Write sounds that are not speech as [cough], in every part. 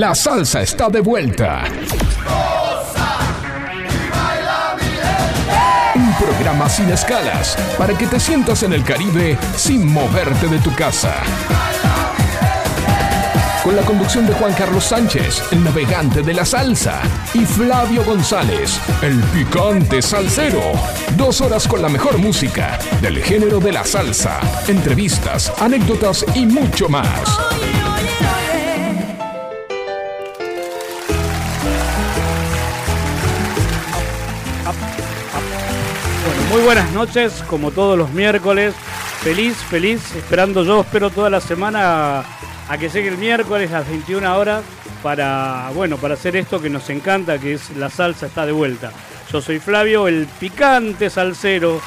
La salsa está de vuelta. Un programa sin escalas para que te sientas en el Caribe sin moverte de tu casa. Con la conducción de Juan Carlos Sánchez, el navegante de la salsa, y Flavio González, el picante salsero. Dos horas con la mejor música del género de la salsa, entrevistas, anécdotas y mucho más. Muy buenas noches, como todos los miércoles. Feliz, feliz, esperando yo, espero toda la semana a que llegue el miércoles a las 21 horas para, bueno, para hacer esto que nos encanta, que es la salsa está de vuelta. Yo soy Flavio, el picante salsero,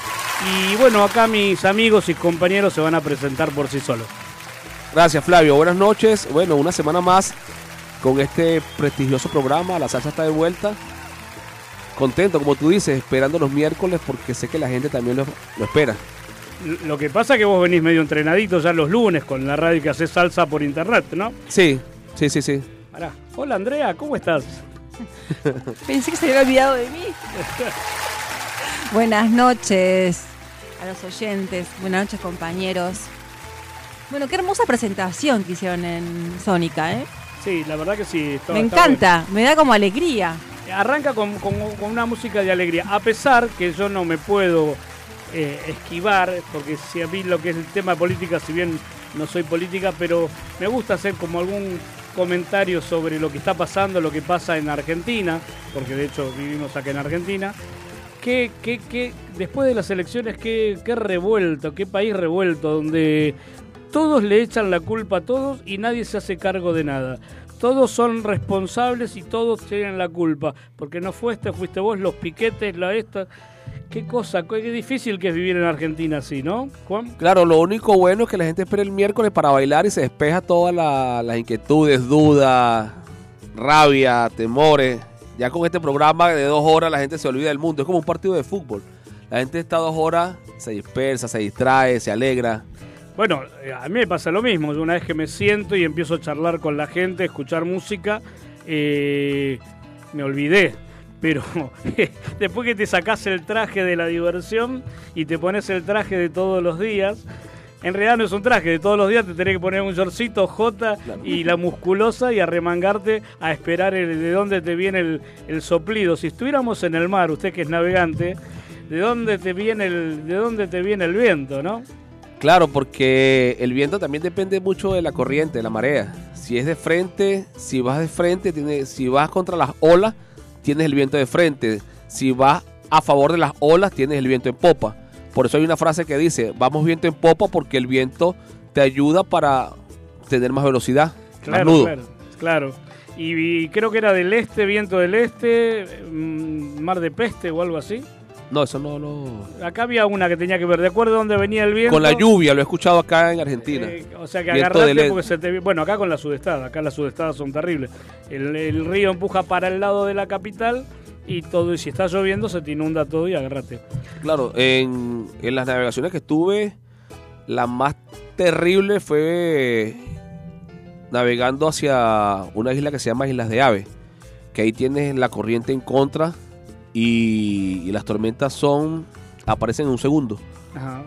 y bueno, acá mis amigos y compañeros se van a presentar por sí solos. Gracias Flavio, buenas noches. Bueno, una semana más con este prestigioso programa, La Salsa está de vuelta contento, como tú dices, esperando los miércoles porque sé que la gente también lo, espera. Lo que pasa es que vos venís medio entrenadito ya los lunes con la radio que hace salsa por internet, ¿no? Sí, sí, sí, sí. Hola Andrea, ¿cómo estás? [laughs] Pensé que se había olvidado de mí. Buenas noches a los oyentes, buenas noches compañeros. Bueno, qué hermosa presentación que hicieron en Sónica, ¿eh? Sí, la verdad que sí. me encanta, me da como alegría arranca con, una música de alegría, a pesar que yo no me puedo eh, esquivar, porque si a mí lo que es el tema de política, si bien no soy política, pero me gusta hacer como algún comentario sobre lo que está pasando, lo que pasa en Argentina, porque de hecho vivimos acá en Argentina. Que, después de las elecciones, qué, qué revuelto, qué país revuelto, donde todos le echan la culpa a todos y nadie se hace cargo de nada todos son responsables y todos tienen la culpa, porque no fuiste, fuiste vos, los piquetes, la esta. Qué cosa, qué difícil que es vivir en Argentina así, ¿no, Juan? Claro, lo único bueno es que la gente espera el miércoles para bailar y se despeja todas las inquietudes, dudas, rabia, temores. Ya con este programa de dos horas la gente se olvida del mundo. Es como un partido de fútbol. La gente está dos horas, se dispersa, se distrae, se alegra. Bueno, eh, a mí me pasa lo mismo. Una vez que me siento y empiezo a charlar con la gente, escuchar música, eh, me olvidé. Pero [laughs] después que te sacas el traje de la diversión y te pones el traje de todos los días, en realidad no es un traje, de todos los días te tenés que poner un shortcito J y la musculosa y arremangarte a esperar de dónde te viene el, el, soplido. Si estuviéramos en el mar, usted que es navegante, ¿de dónde te viene el, de dónde te viene el viento, no? Claro, porque el viento también depende mucho de la corriente, de la marea. Si es de frente, si vas de frente, tiene, si vas contra las olas, tienes el viento de frente. Si vas a favor de las olas, tienes el viento en popa. Por eso hay una frase que dice, vamos viento en popa porque el viento te ayuda para tener más velocidad. Claro, claro, claro. Y, creo que era del este, viento del este, mm, mar de peste o algo así. No, eso no lo. Acá había una que tenía que ver. ¿De acuerdo dónde venía el viento? Con la lluvia, lo he escuchado acá en Argentina. Eh, o sea que agarrate porque se te. Bueno, acá con la sudestada. Acá las sudestadas son terribles. El, río empuja para el lado de la capital y todo. Y si está lloviendo, se te inunda todo y agárrate. Claro, en, en las navegaciones que estuve, la más terrible fue navegando hacia una isla que se llama Islas de Ave. Que ahí tienes la corriente en contra y, las tormentas son aparecen en un segundo.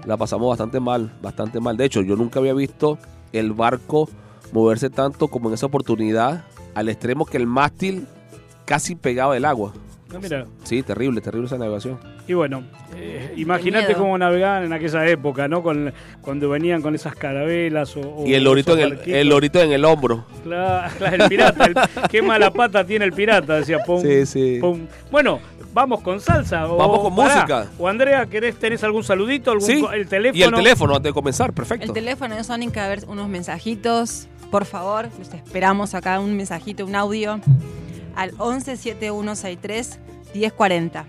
La pasamos bastante mal, bastante mal. De hecho, yo nunca había visto el barco moverse tanto como en esa oportunidad, al extremo que el mástil casi pegaba el agua. Ah, mira. Sí, terrible, terrible esa navegación. Y bueno, eh, imagínate cómo navegaban en aquella época, ¿no? Con, cuando venían con esas carabelas o... y el lorito, en el, el lorito en el hombro. [laughs] Claro, el pirata. qué mala pata tiene el pirata, decía. Pum, sí, sí. Bueno, vamos con salsa. vamos con música. O Andrea, ¿querés, ¿tenés algún saludito? Algún, ¿Sí? El teléfono. Y el teléfono antes de comenzar, perfecto. El teléfono de Sonic, a ver unos mensajitos. Por favor, los esperamos acá, un mensajito, un audio. Al 117163 1040.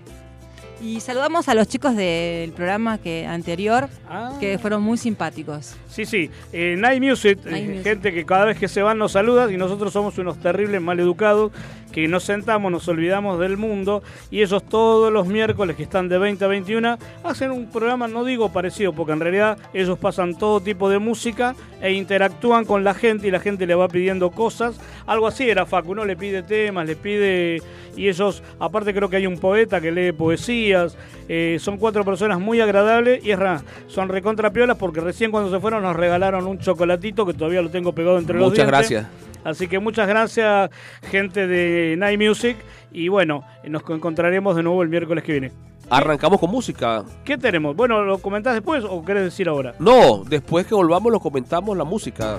Y saludamos a los chicos del programa que anterior, Ah. que fueron muy simpáticos. Sí, sí. Eh, Night Music, Night eh, Music. gente que cada vez que se van nos saluda y nosotros somos unos terribles maleducados que nos sentamos, nos olvidamos del mundo y ellos todos los miércoles que están de 20 a 21 hacen un programa, no digo parecido, porque en realidad ellos pasan todo tipo de música e interactúan con la gente y la gente le va pidiendo cosas. Algo así era Facu, uno le pide temas, le pide... Y ellos, aparte creo que hay un poeta que lee poesías, eh, son cuatro personas muy agradables y es ra- son recontrapiolas porque recién cuando se fueron nos regalaron un chocolatito que todavía lo tengo pegado entre los Muchas dientes. gracias. Así que muchas gracias, gente de Night Music. Y bueno, nos encontraremos de nuevo el miércoles que viene. Arrancamos con música. ¿Qué tenemos? Bueno, ¿lo comentás después o querés decir ahora? No, después que volvamos lo comentamos la música.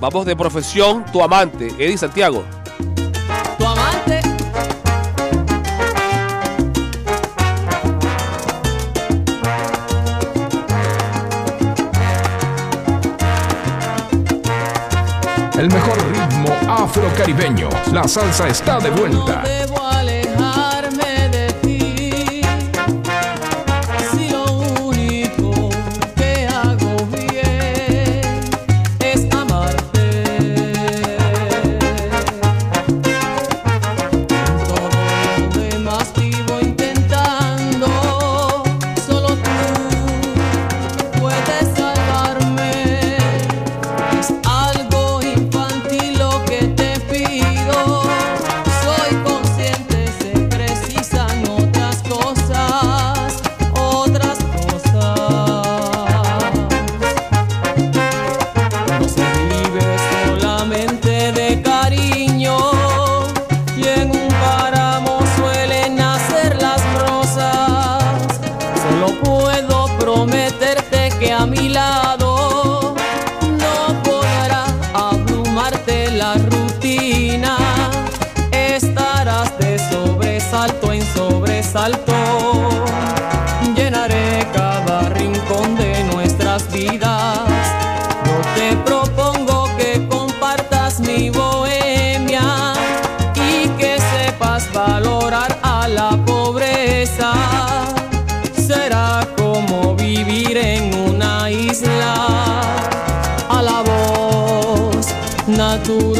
Vamos de profesión, tu amante, Eddie Santiago. tu amante. El mejor afrocaribeño. La salsa está de vuelta. Vivir en una isla a la voz naturaleza.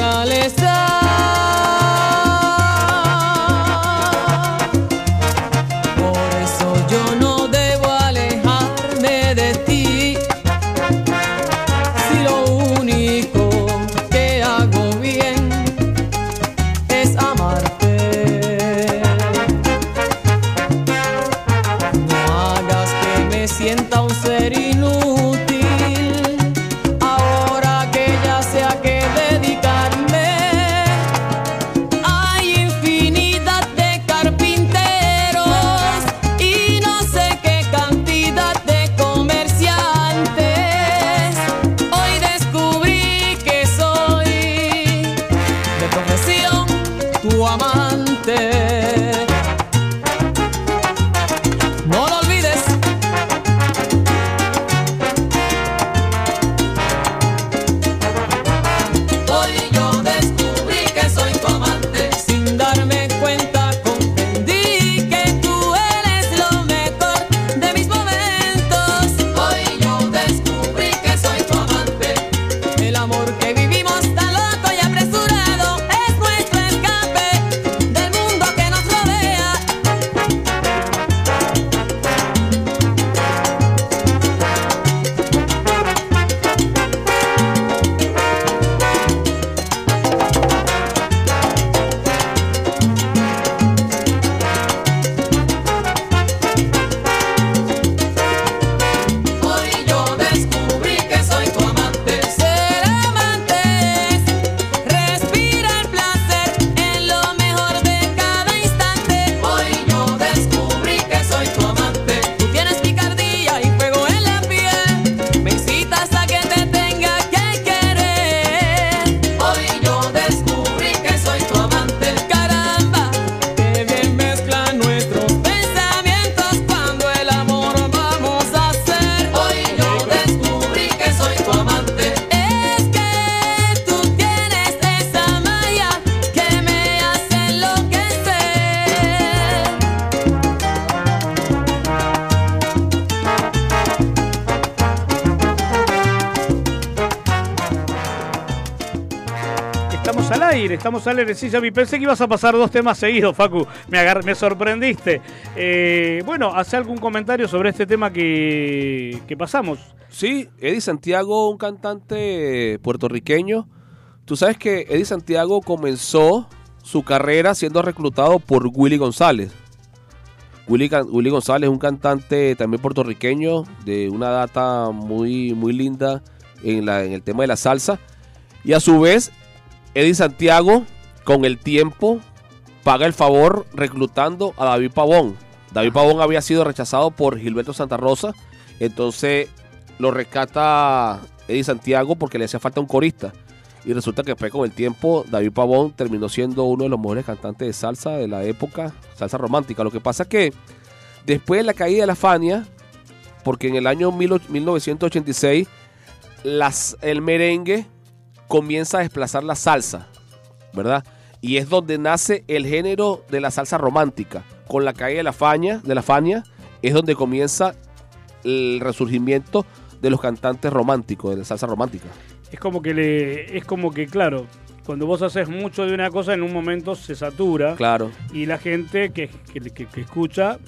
Ya vi. Pensé que ibas a pasar dos temas seguidos, Facu. Me, agar- me sorprendiste. Eh, bueno, hace algún comentario sobre este tema que, que pasamos. Sí, Eddie Santiago, un cantante puertorriqueño. Tú sabes que Eddie Santiago comenzó su carrera siendo reclutado por Willy González. Willy, Willy González un cantante también puertorriqueño de una data muy, muy linda en, la- en el tema de la salsa. Y a su vez, Eddie Santiago, con el tiempo, paga el favor reclutando a David Pavón. David Pavón había sido rechazado por Gilberto Santa Rosa. Entonces lo rescata Eddie Santiago porque le hacía falta un corista. Y resulta que fue con el tiempo, David Pavón terminó siendo uno de los mejores cantantes de salsa de la época, salsa romántica. Lo que pasa es que después de la caída de la Fania, porque en el año mil och- 1986 las, el merengue comienza a desplazar la salsa, ¿verdad? Y es donde nace el género de la salsa romántica. Con la caída de la Fania, de la Fania es donde comienza el resurgimiento de los cantantes románticos, de la salsa romántica. Es como que le, es como que, claro, cuando vos haces mucho de una cosa, en un momento se satura. Claro. y la gente que, que- que- que escucha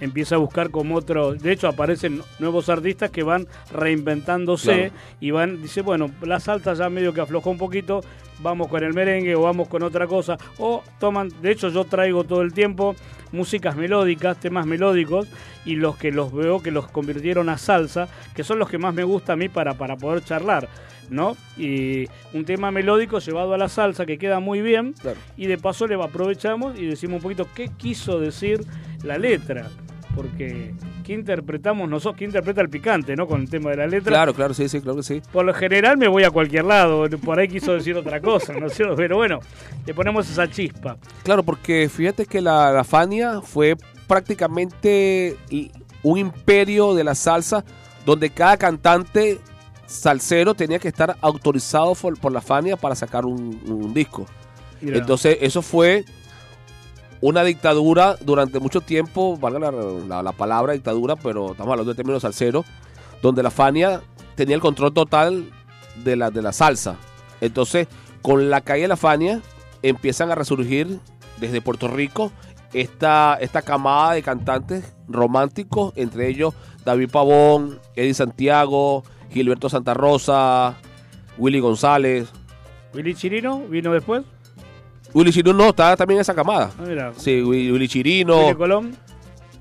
empieza a buscar como otro. De hecho, aparecen nuevos artistas que van reinventándose Claro. y van, dice, bueno, la salsa ya medio que aflojó un poquito, vamos con el merengue o vamos con otra cosa. O toman, de hecho, yo traigo todo el tiempo músicas melódicas, temas melódicos, y los que los veo que los convirtieron a salsa, que son los que más me gusta a mí para, para poder charlar. ¿No? Y un tema melódico llevado a la salsa que queda muy bien, Claro. y de paso le aprovechamos y decimos un poquito qué quiso decir la letra. Porque, ¿qué interpretamos nosotros? ¿Qué interpreta el picante, no? Con el tema de la letra. Claro, claro, sí, sí, claro que sí. Por lo general me voy a cualquier lado. Por ahí quiso decir otra cosa, ¿no es cierto? Pero bueno, le ponemos esa chispa. Claro, porque fíjate que la, la Fania fue prácticamente un imperio de la salsa donde cada cantante salsero tenía que estar autorizado por, por la Fania para sacar un, un disco. Mira, Entonces, eso fue una dictadura durante mucho tiempo, valga la, la- la palabra dictadura, pero estamos hablando de términos salseros, donde la Fania tenía el control total de la, de la salsa. Entonces, con la caída de la Fania, empiezan a resurgir desde Puerto Rico esta, esta camada de cantantes románticos, entre ellos David Pavón, Eddie Santiago, Gilberto Santa Rosa, Willy González. Willy Chirino vino después. Willy Chirino no, está también en esa camada. Ah, mira. Sí, Willy, Willy Chirino. Willy Colón.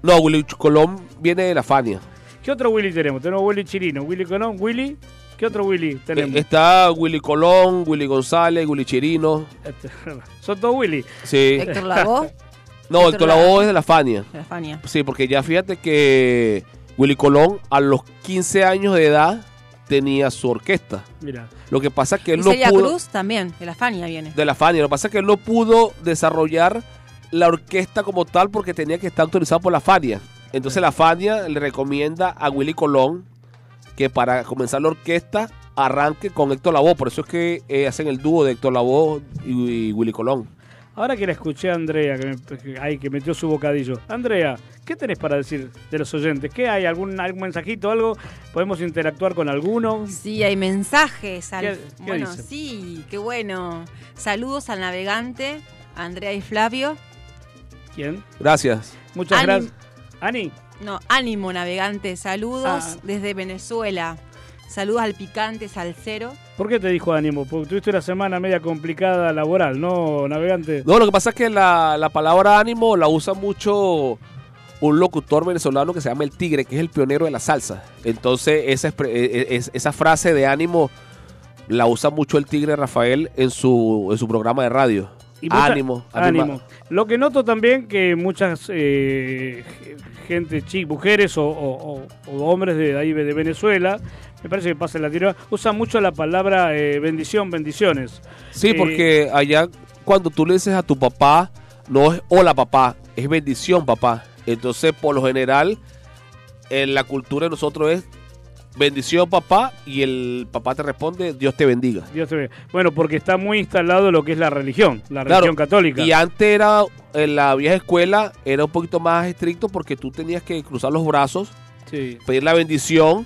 No, Willy Colón viene de la Fania. ¿Qué otro Willy tenemos? Tenemos Willy Chirino, Willy Colón, Willy. ¿Qué otro Willy tenemos? Eh, Está Willy Colón, Willy González, Willy Chirino. Este, [laughs] Son todos Willy. Sí. Héctor Lavoe, [laughs] No, Héctor Héctor Lavoe. es de la Fania. de la Fania. Sí, porque ya fíjate que Willy Colón a los 15 años de edad tenía su orquesta. Mira. Lo que pasa es que él Y no Celia pudo... Cruz también, de la Fania viene. De la Fania. Lo que pasa es que él no pudo desarrollar la orquesta como tal porque tenía que estar autorizado por la Fania. Entonces la Fania le recomienda a Willy Colón que para comenzar la orquesta arranque con Héctor Lavoe. Por eso es que eh, hacen el dúo de Héctor Lavoe y, y Willy Colón. Ahora que la escuché a Andrea, que, me- que- ay, que metió su bocadillo. Andrea, ¿qué tenés para decir de los oyentes? ¿Qué hay? ¿Algún, algún mensajito, algo? ¿Podemos interactuar con alguno? Sí, hay mensajes. al- ¿Qué- qué bueno, sí, qué bueno. Saludos al navegante, a Andrea y Flavio. ¿Quién? Gracias. Muchas gracias. Ani, No, ánimo navegante, saludos Ah. desde Venezuela. Saludos al picante salsero. ¿Por qué te dijo ánimo? Porque tuviste una semana media complicada laboral, ¿no, navegante? No, lo que pasa es que la, la palabra ánimo la usa mucho un locutor venezolano que se llama El Tigre, que es el pionero de la salsa. Entonces, esa, eh, es- esa frase de ánimo la usa mucho el Tigre Rafael en su, en su programa de radio. Y mucha- ánimo, Ánimo. Lo que noto también que muchas eh, gente, mujeres o, o- o- o hombres de ahí de Venezuela, me parece que pasa en Latinoamérica, usan mucho la palabra eh, bendición, bendiciones. Sí, Eh, porque allá cuando tú le dices a tu papá, no es hola papá, es bendición papá. Entonces, por lo general, en la cultura de nosotros es bendición papá y el papá te responde Dios te bendiga. Dios te ve. Bueno, porque está muy instalado lo que es la religión, la Claro, religión católica. Y antes era, en la vieja escuela, era un poquito más estricto porque tú tenías que cruzar los brazos, Sí. pedir la bendición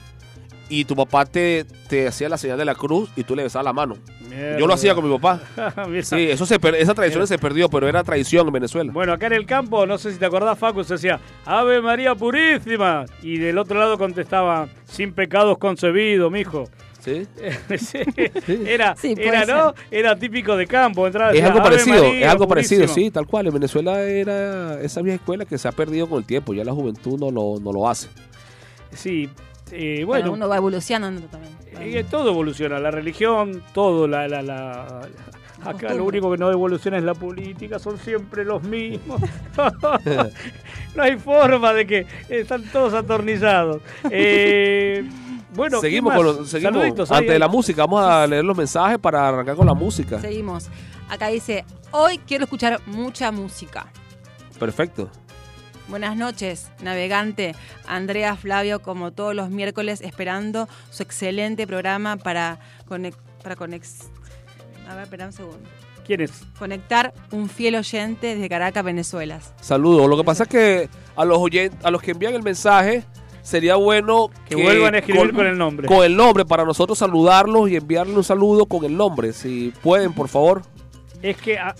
y tu papá te, te hacía la señal de la cruz y tú le besabas la mano. Mierda. Yo lo hacía con mi papá. [laughs] Sí, eso se per- esa tradición se perdió, pero era tradición en Venezuela. Bueno, acá en el campo, no sé si te acordás, Facu, se decía Ave María Purísima. Y del otro lado contestaba, sin pecados concebido, mijo. [laughs] ¿Sí? Sí, Era, Sí, era. ¿no? Era típico de campo. Entraba, Es decía, algo "Ave parecido, María es algo parecido, Purísima". sí, tal cual. En Venezuela era esa vieja escuela que se ha perdido con el tiempo. Ya la juventud no lo, no lo hace. Sí, eh, Bueno, bueno, uno va evolucionando también. eh, todo evoluciona, la religión, todo, la... la, la- Acá Costumbre. lo único que no evoluciona es la política, son siempre los mismos. [laughs] [laughs] no hay forma de que están todos atornillados. Eh, bueno, ¿qué seguimos con los, seguimos ante ahí. la música. Vamos a leer los mensajes para arrancar con la música. Seguimos. Acá dice, hoy quiero escuchar mucha música. Perfecto. Buenas noches, navegante. Andrea Flavio, como todos los miércoles, esperando su excelente programa para, conec- para conex- a ver, espera un segundo. ¿Quién es? conectar un fiel oyente desde Caracas, Venezuela. Saludos. Lo que pasa es que a los a los que envían el mensaje sería bueno Que vuelvan a escribir con el nombre. Con el nombre para nosotros saludarlos y enviarle un saludo con el nombre. Si pueden, por favor. Es que a,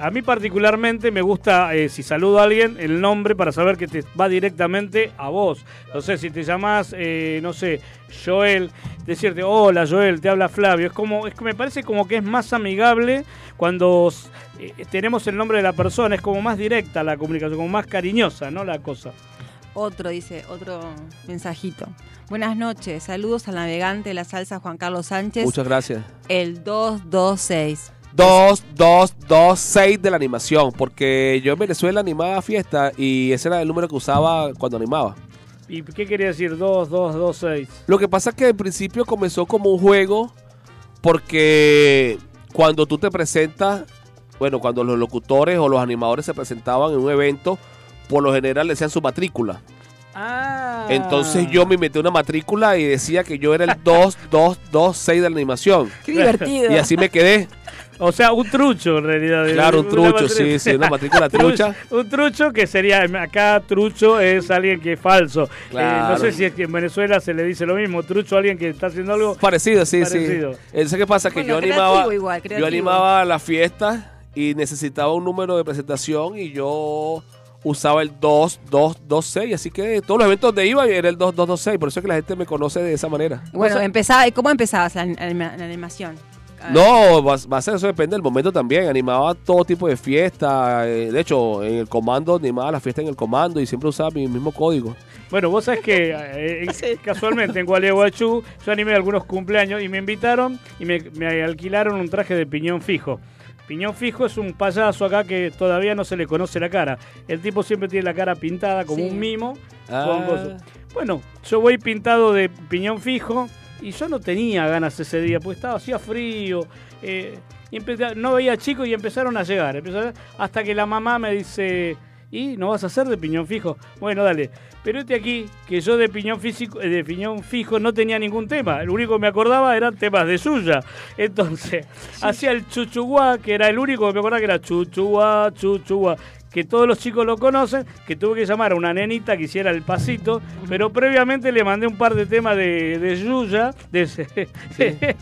a mí particularmente me gusta, eh, si saludo a alguien, el nombre para saber que te va directamente a vos. No sé, si te llamás, eh, no sé, Joel, decirte, hola Joel, te habla Flavio. Es como, es que me parece como que es más amigable cuando eh, tenemos el nombre de la persona, es como más directa la comunicación, como más cariñosa, ¿no? La cosa. Otro, dice, otro mensajito. Buenas noches, saludos al navegante de la salsa Juan Carlos Sánchez, Muchas gracias. el 226. 2, 2, 2, 6 de la animación. Porque yo en Venezuela animaba fiesta y ese era el número que usaba cuando animaba. ¿Y qué quería decir? 2, 2, 2, 6. Lo que pasa es que en principio comenzó como un juego porque cuando tú te presentas, bueno, cuando los locutores o los animadores se presentaban en un evento, por lo general le decían su matrícula. Ah. Entonces yo me metí una matrícula y decía que yo era el 2226 de la animación. Qué divertido. Y así me quedé. O sea, un trucho en realidad. Claro, un trucho, sí, sí, una matrícula [laughs] trucha. Un trucho que sería, acá trucho es alguien que es falso. Eh, no Claro. sé si es que en Venezuela se le dice lo mismo, trucho a alguien que está haciendo algo. Parecido, sí, Parecido. sí. Entonces, ¿qué pasa? Que Bueno, yo animaba, igual, yo animaba las fiestas y necesitaba un número de presentación y yo usaba el 2226, así que todos los eventos donde iba era el 2226, por eso es que la gente me conoce de esa manera. Bueno, O sea- empezaba, ¿y ¿cómo empezabas la animación? A ver. No, va, va a ser eso depende del momento también. Animaba todo tipo de fiesta. eh, De hecho, en el comando animaba la fiesta en el comando y siempre usaba mi mismo código. Bueno, vos sabés que eh, [laughs] en- casualmente en Gualeguaychú yo animé algunos cumpleaños y me invitaron y me, me alquilaron un traje de piñón fijo. Piñón fijo es un payaso acá que todavía no se le conoce la cara. El tipo siempre tiene la cara pintada como Sí. un mimo. Ah. Bueno, yo voy pintado de piñón fijo y yo no tenía ganas ese día, porque estaba hacía frío. eh, y empecé- no veía chicos y empezaron a llegar. empezaron hasta que la mamá me dice, ¿y no vas a hacer de piñón fijo? Bueno, dale. Pero este aquí, que yo de piñón físico, eh, de piñón fijo no tenía ningún tema. El único que me acordaba eran temas de suya. Entonces, hacía el chuchuguá, que era el único que me acordaba que era chuchuguá, chuchuguá que todos los chicos lo conocen, que tuve que llamar a una nenita que hiciera el pasito, pero previamente le mandé un par de temas de, de Yuya de ese- [laughs]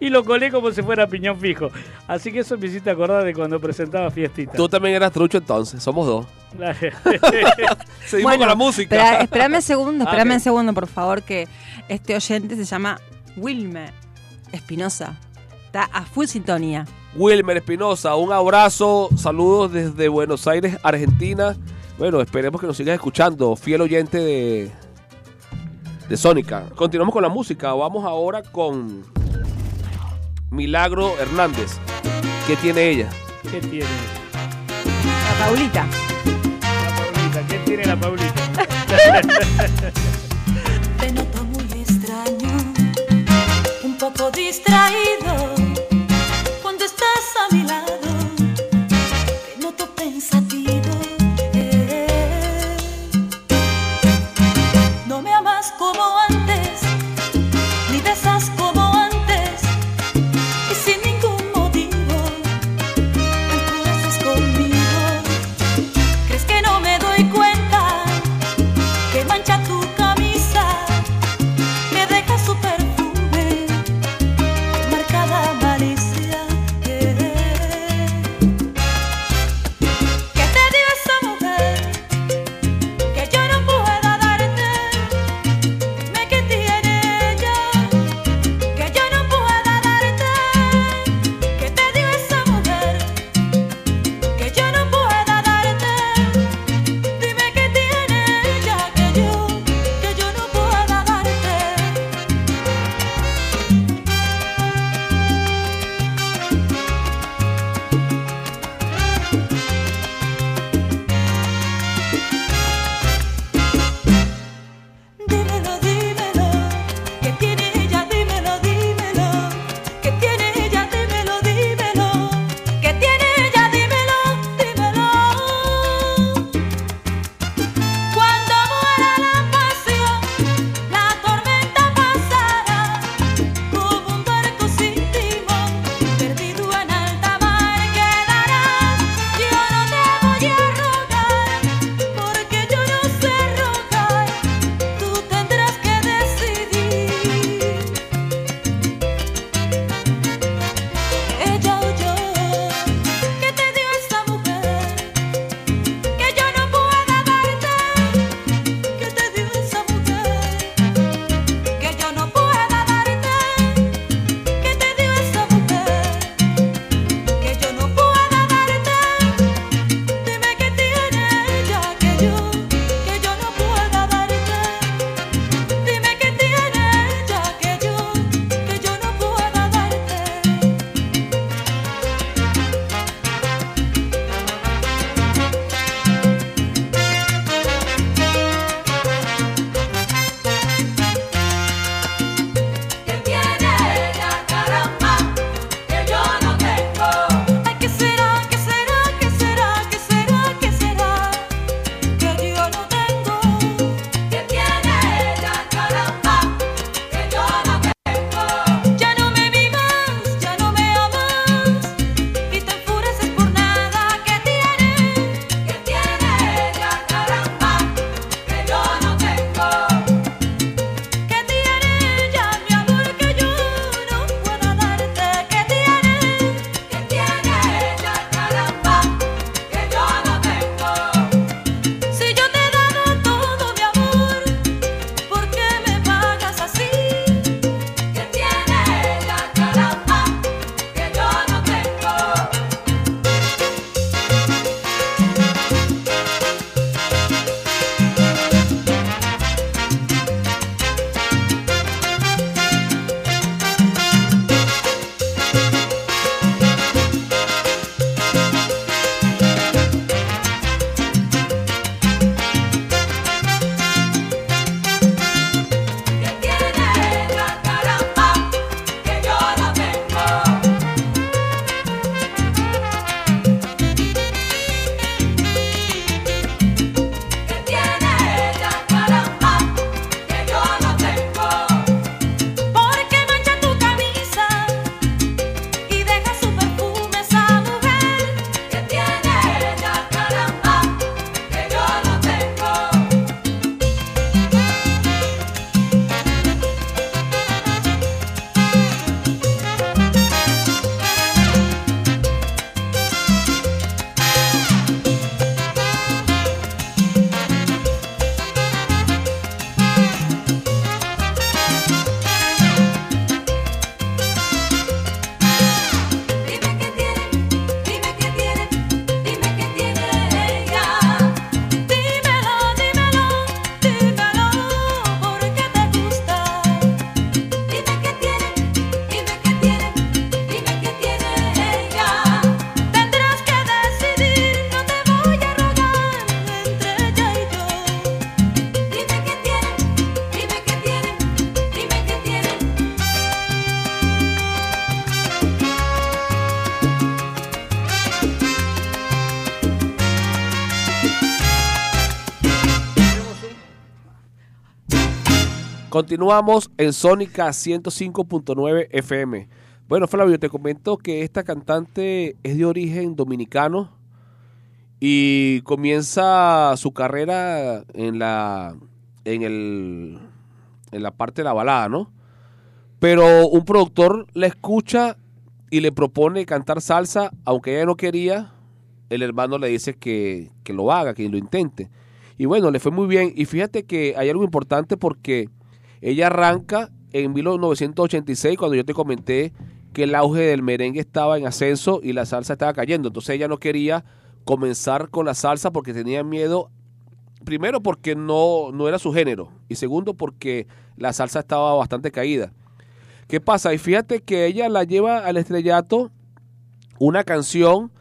y lo colé como si fuera piñón fijo. Así que eso me hiciste acordar de cuando presentaba fiestita. Tú también eras trucho entonces, somos dos. [laughs] [laughs] Seguimos Bueno, con la música. espera- espérame un segundo, espérame un segundo, por favor, que este oyente se llama Wilmer Espinosa. Está a full sintonía. Wilmer Espinosa, un abrazo, saludos desde Buenos Aires, Argentina. Bueno, esperemos que nos sigas escuchando, fiel oyente de, de Sónica. Continuamos con la música, vamos ahora con Milagro Hernández. ¿Qué tiene ella? ¿Qué tiene La Paulita. la Paulita? ¿Qué tiene la Paulita? [laughs] Te noto muy extraño, un poco distraído Continuamos en Sónica 105.9 FM. Bueno, Flavio, te comento que esta cantante es de origen dominicano y comienza su carrera en la en el en la parte de la balada, ¿no? Pero un productor la escucha y le propone cantar salsa, aunque ella no quería, el hermano le dice que, que lo haga, que lo intente. Y bueno, le fue muy bien. Y fíjate que hay algo importante porque ella arranca en 1986, cuando yo te comenté que el auge del merengue estaba en ascenso y la salsa estaba cayendo. Entonces ella no quería comenzar con la salsa porque tenía miedo, primero porque no, no era su género y segundo porque la salsa estaba bastante caída. ¿Qué pasa? Y fíjate que ella la lleva al estrellato una canción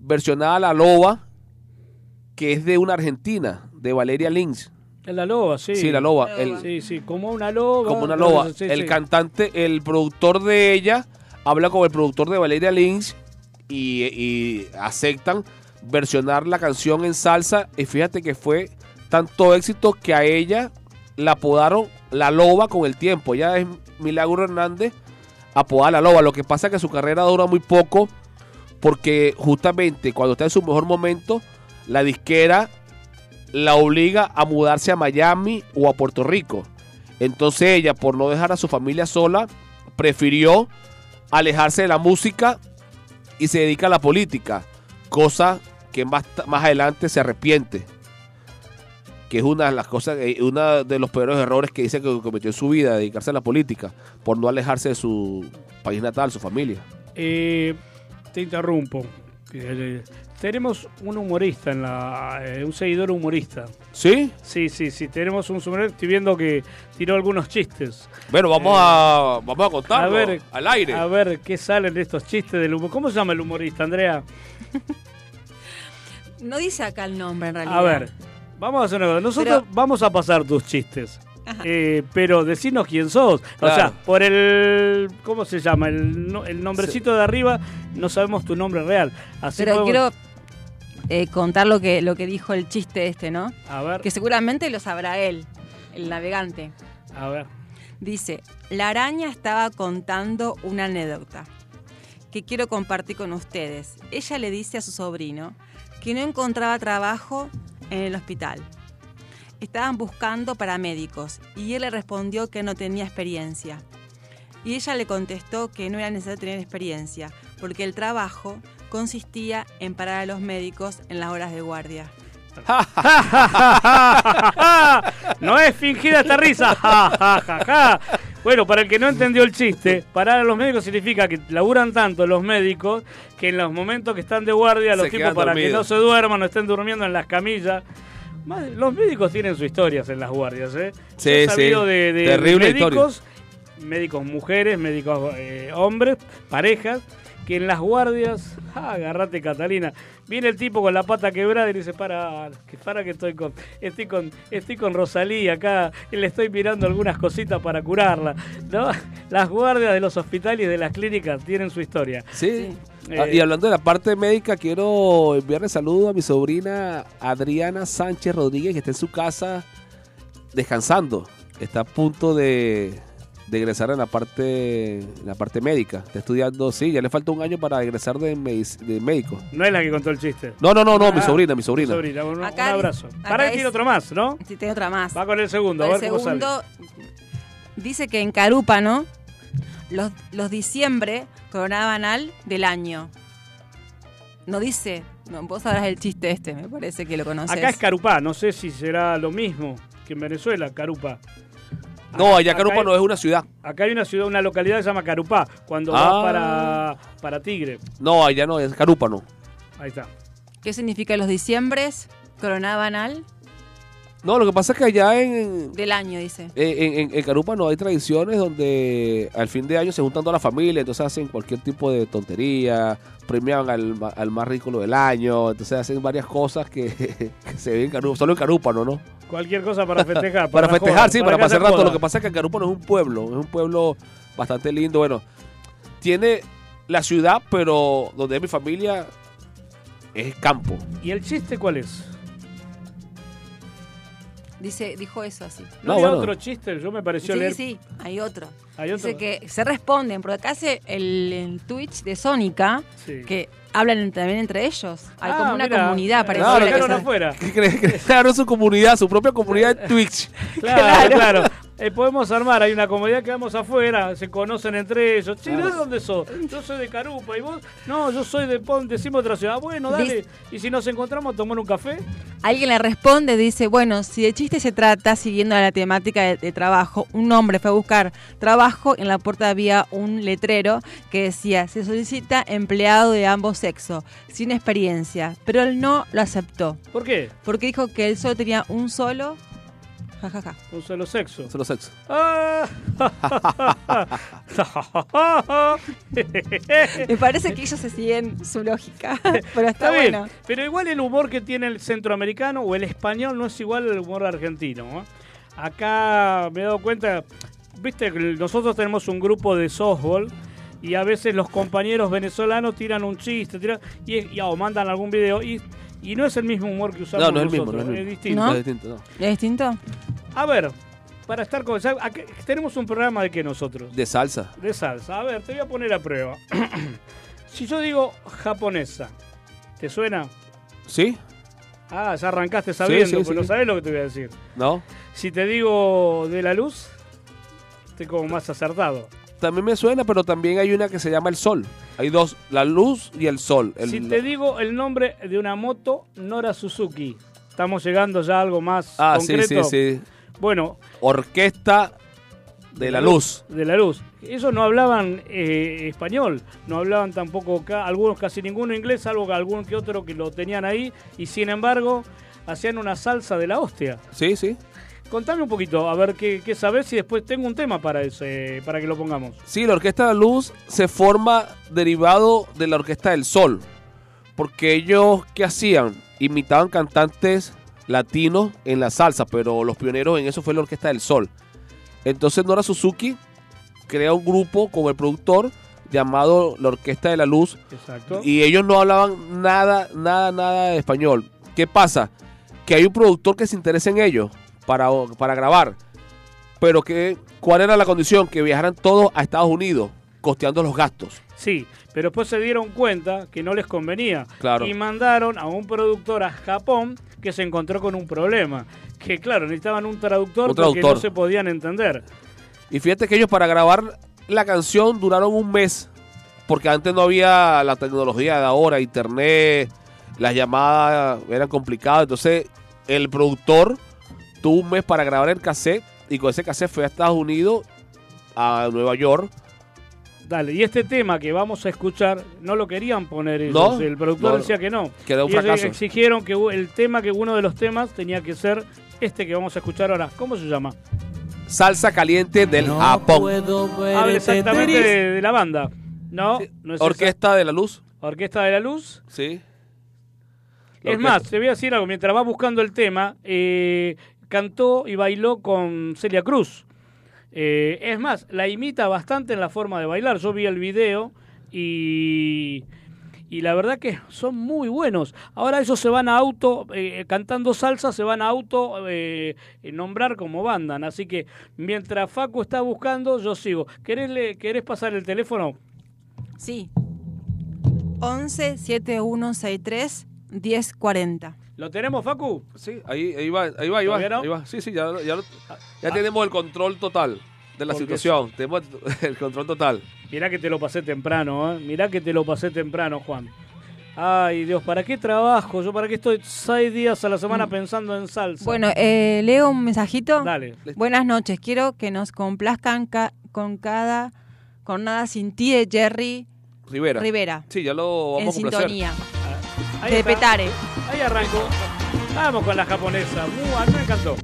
versionada a la loba que es de una argentina, de Valeria Lynch. La loba, sí. Sí, la loba. La El-. Sí, sí, como una loba. como una loba. Sí, el sí. cantante, el productor de ella habla con el productor de Valeria Lynch y, y aceptan versionar la canción en salsa. Y fíjate que fue tanto éxito que a ella la apodaron la loba con el tiempo. Ella es Milagro Hernández, apodada la loba. Lo que pasa es que su carrera dura muy poco porque justamente cuando está en su mejor momento, la disquera la obliga a mudarse a Miami o a Puerto Rico. Entonces ella, por no dejar a su familia sola, prefirió alejarse de la música y se dedica a la política, cosa que más, más adelante se arrepiente. Que es una de las cosas, eh, uno de los peores errores que dice que cometió en su vida, dedicarse a la política, por no alejarse de su país natal, su familia. Eh, te interrumpo. Eh, tenemos un humorista en la. eh, un seguidor humorista. ¿Sí? Sí, sí, sí. Tenemos un humorista. Estoy viendo que tiró algunos chistes. Bueno, vamos a vamos a contarlo a ver, al aire. A ver qué salen de estos chistes del humor. ¿Cómo se llama el humorista, Andrea? [laughs] No dice acá el nombre en realidad. A ver, vamos a hacer una cosa. Nosotros Pero- vamos a pasar tus chistes. Eh, pero decinos quién sos. O sea, por el. ¿Cómo se llama? El, no- el nombrecito de arriba, no sabemos tu nombre real. Así Pero podemos- quiero eh, contar lo que, lo que dijo el chiste este, ¿no? A ver, Que seguramente lo sabrá él, el navegante. a ver. Dice, la araña estaba contando una anécdota que quiero compartir con ustedes. Ella le dice a su sobrino que no encontraba trabajo en el hospital. Estaban buscando paramédicos y él le respondió que no tenía experiencia. Y ella le contestó que no era necesario tener experiencia, porque el trabajo consistía en parar a los médicos en las horas de guardia. [laughs] no es fingida esta risa. [laughs] Bueno, para el que no entendió el chiste, parar a los médicos significa que laburan tanto los médicos que en los momentos que están de guardia, los Se tipos para que no se duerman, no estén durmiendo en las camillas. Los médicos tienen sus historias en las guardias, ¿eh? Sí, Yo he sabido sí. de, de Terrible médicos, médicos mujeres, médicos eh, hombres, parejas, que en las guardias, ah, agarrate Catalina, viene el tipo con la pata quebrada y le dice, para, que para que estoy con, estoy con, estoy con Rosalía acá, y le estoy mirando algunas cositas para curarla. ¿no? [laughs] Las guardias de los hospitales y de las clínicas tienen su historia. Sí. Sí. Ah, Eh, y hablando de la parte médica, quiero enviarle saludo a mi sobrina Adriana Sánchez Rodríguez, que está en su casa descansando. Está a punto de, de egresar en la parte en la parte médica. Está estudiando, sí, ya le falta un año para egresar de, medic- de médico. No es la que contó el chiste. No, no, no, no, mi Ah, sobrina, mi sobrina. Sobrina, un, un Acá- abrazo. acá Para que tiene otro más, ¿no? Sí, tengo otra más. Va con el segundo, a el ver cómo sale. segundo dice que en Carúpano los, los diciembre coronaban al del año. No dice, no, vos sabrás el chiste este, me parece que lo conoces. Acá es Carupá, no sé si será lo mismo que en Venezuela, Carupá. No, allá hay- no es una ciudad. Acá hay una ciudad, una localidad que se llama Carupá, cuando Ah. vas para, para Tigre. No, allá no, es Carupa no. Ahí está. ¿Qué significa los diciembres? Coronaban al No, lo que pasa es que allá en, del año, dice. en, en- en Carupa no hay tradiciones donde al fin de año se juntan toda la familia, entonces hacen cualquier tipo de tontería, premian al, ma- al más rico del año, entonces hacen varias cosas que, [laughs] que se ven en Carupa, solo en Carupa, ¿no? no? Cualquier cosa para [laughs] festejar. Para la festejar, joda, sí, para que pasar rato. joda. Lo que pasa es que Carupa no es un pueblo, es un pueblo bastante lindo. Bueno, tiene la ciudad, pero donde es mi familia es campo. ¿Y el chiste cuál es? Dice, dijo eso así. ¿No, No, había bueno. otro chiste? Yo me pareció Sí, leer. sí, hay otro. ¿Hay otro? Dice que se responden, porque acá hace el, el Twitch de Sónica, Sí. que hablan también entre ellos. Hay Ah, como una mira, comunidad, parece. Claro, dejaron se- afuera. ¿Qué crees? Que [laughs] crearon su comunidad, su propia comunidad de Twitch. [laughs] Claro, claro. Eh, podemos armar, hay una comunidad que vamos afuera, se conocen entre ellos. Che, ¿de dónde sos? Yo soy de Carupa. ¿Y vos? No, yo soy de Pon, decimos otra ciudad. Bueno, dale. ¿Y si nos encontramos a tomar un café? Alguien le responde, dice, bueno, si de chiste se trata, siguiendo la temática de, de trabajo, un hombre fue a buscar trabajo, en la puerta había un letrero que decía, se solicita empleado de ambos sexos, sin experiencia, pero él no lo aceptó, ¿Por qué? porque dijo que él solo tenía un solo, jajaja. Un solo sexo. Solo sexo. Ah. [laughs] Me parece que ellos se siguen su lógica, [laughs] pero está, Está bien, bueno. pero igual el humor que tiene el centroamericano o el español no es igual al humor argentino. ¿eh? Acá me he dado cuenta, viste, nosotros tenemos un grupo de softball y a veces los compañeros venezolanos tiran un chiste tiran, y, y- o mandan algún video y, y no es el mismo humor que usamos No, no es el mismo, nosotros, no es el es mismo. distinto. ¿No? Es distinto, no. ¿Es distinto? A ver, para estar con... tenemos un programa de que nosotros, De salsa. de salsa. A ver, te voy a poner a prueba. [clears throat] si yo digo japonesa, ¿te suena? ¿Sí? Ah, ya arrancaste sabiendo, sí, pero sí. no sabes lo que te voy a decir. ¿No? Si te digo de la luz, estoy como más acertado. También me suena, pero también hay una que se llama el sol. Hay dos, la luz y el sol. El- si te digo el nombre de una moto, Nora Suzuki. Estamos llegando ya a algo más Ah, sí, concreto. sí, sí. Bueno, Orquesta de la luz. De la luz. Ellos no hablaban eh, español, no hablaban tampoco, ca- algunos casi ninguno inglés, salvo que algún que otro que lo tenían ahí, y sin embargo hacían una salsa de la hostia. Sí, sí. Contame un poquito, a ver qué, qué sabes y después tengo un tema para ese, para que lo pongamos. Sí, la Orquesta de la Luz se forma derivado de la Orquesta del Sol. Porque ellos, ¿qué hacían? Imitaban cantantes latinos en la salsa, pero los pioneros en eso fue la Orquesta del Sol. Entonces Nora Suzuki crea un grupo con el productor llamado la Orquesta de la Luz Exacto. y ellos no hablaban nada, nada, nada de español. ¿Qué pasa? Que hay un productor que se interesa en ellos para, para grabar, pero que, ¿cuál era la condición? Que viajaran todos a Estados Unidos, costeando los gastos. Sí, pero después se dieron cuenta que no les convenía. Claro. Y mandaron a un productor a Japón que se encontró con un problema. Que claro, necesitaban un traductor, Un porque traductor. no se podían entender. Y fíjate que ellos para grabar la canción duraron un mes, porque antes no había la tecnología de ahora, internet, las llamadas eran complicadas. Entonces el productor tuvo un mes para grabar el cassette y con ese cassette fue a Estados Unidos, a Nueva York. Dale, y este tema que vamos a escuchar no lo querían poner ellos. No, el productor no, decía que no. quedó un y ellos fracaso. exigieron que el tema, que uno de los temas tenía que ser este que vamos a escuchar ahora. ¿Cómo se llama? Salsa caliente del Japón. puedo Habla exactamente de, de la banda. No, no es esa. Orquesta de la Luz. Orquesta de la Luz. Sí. La Es orquesta. más, te voy a decir algo. Mientras vas buscando el tema, eh, cantó y bailó con Celia Cruz. Eh, es más, la imita bastante en la forma de bailar. Yo vi el video y, la verdad que son muy buenos. Ahora ellos se van a auto, eh, cantando salsa, se van a auto eh, nombrar como bandan. Así que mientras Facu está buscando, yo sigo. ¿Querés, querés pasar el teléfono? Sí. 11 7163 1040. ¿Lo tenemos, Facu? Sí, ahí, ahí va, ahí va, ahí va, ahí va. Sí, sí, ya, ya, lo- ya tenemos el control total de la situación. Tenemos el control total. Mirá que te lo pasé temprano, ¿eh? Mirá que te lo pasé temprano, Juan. Ay, Dios, ¿para qué trabajo? Yo para qué estoy seis días a la semana pensando en salsa. Bueno, eh, leo un mensajito. Dale. Buenas noches, quiero que nos complazcan ca- con cada con nada sin ti de Jerry Rivera. Rivera Sí, ya lo en vamos a complacer. sintonía Ahí de está. Petare. Ahí arranco. Vamos con la japonesa. Uh, a mí me encantó.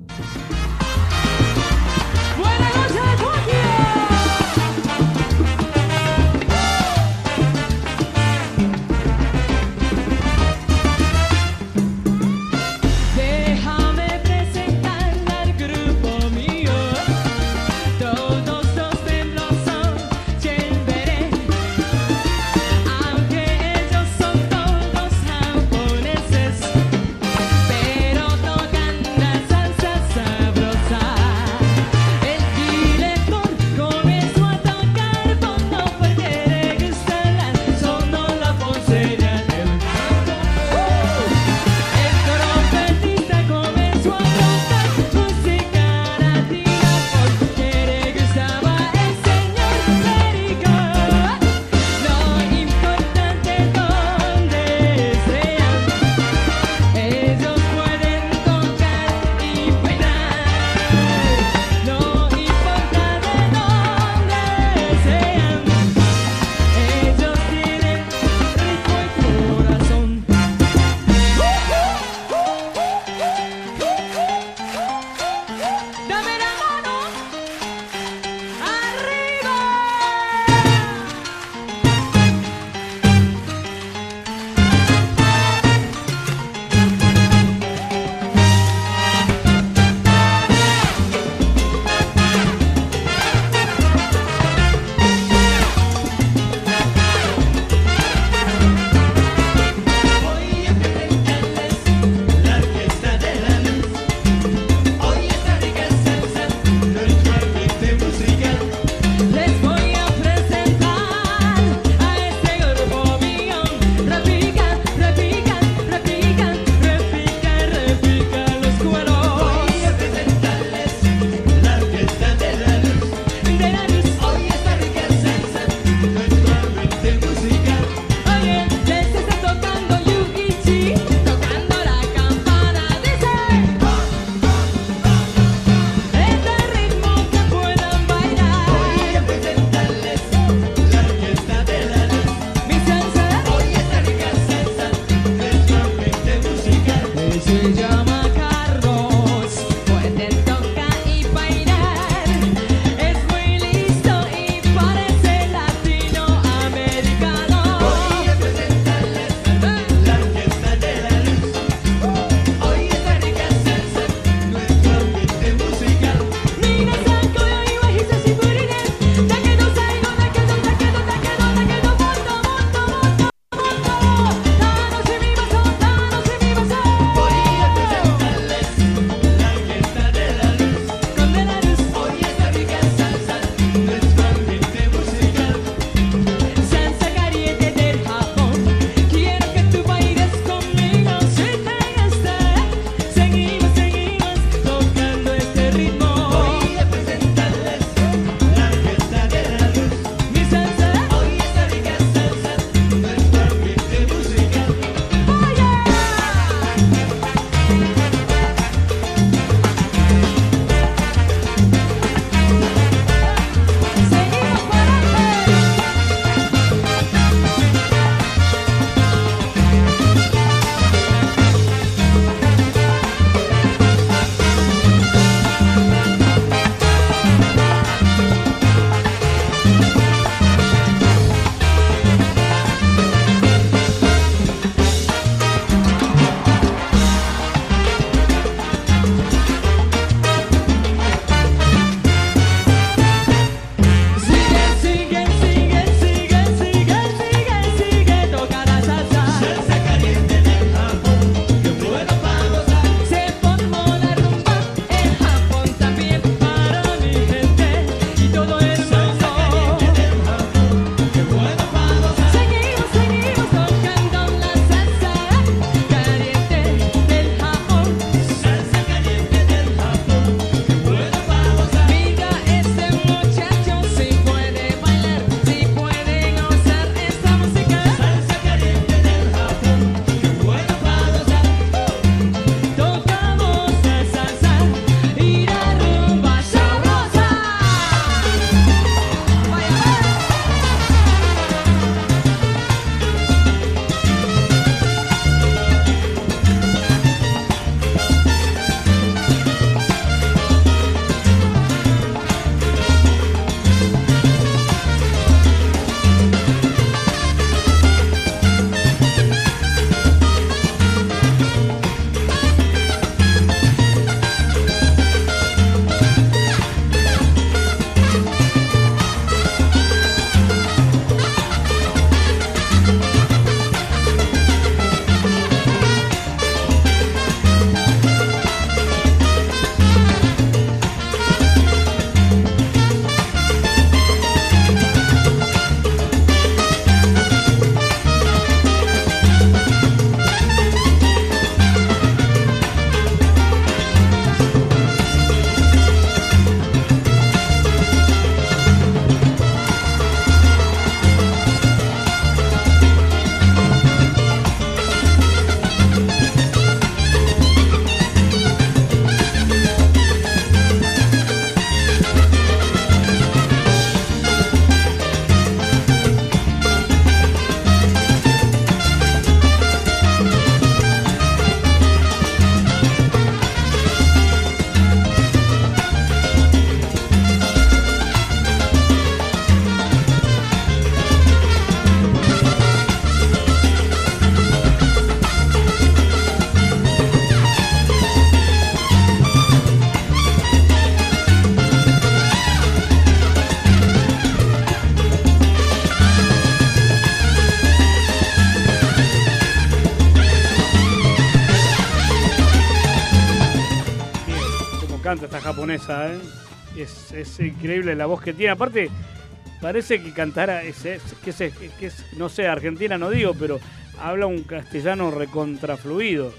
¿Eh? Es, increíble la voz que tiene. Aparte, parece que cantara, es, que, es, que es- no sé, argentina no digo, pero habla un castellano recontrafluido.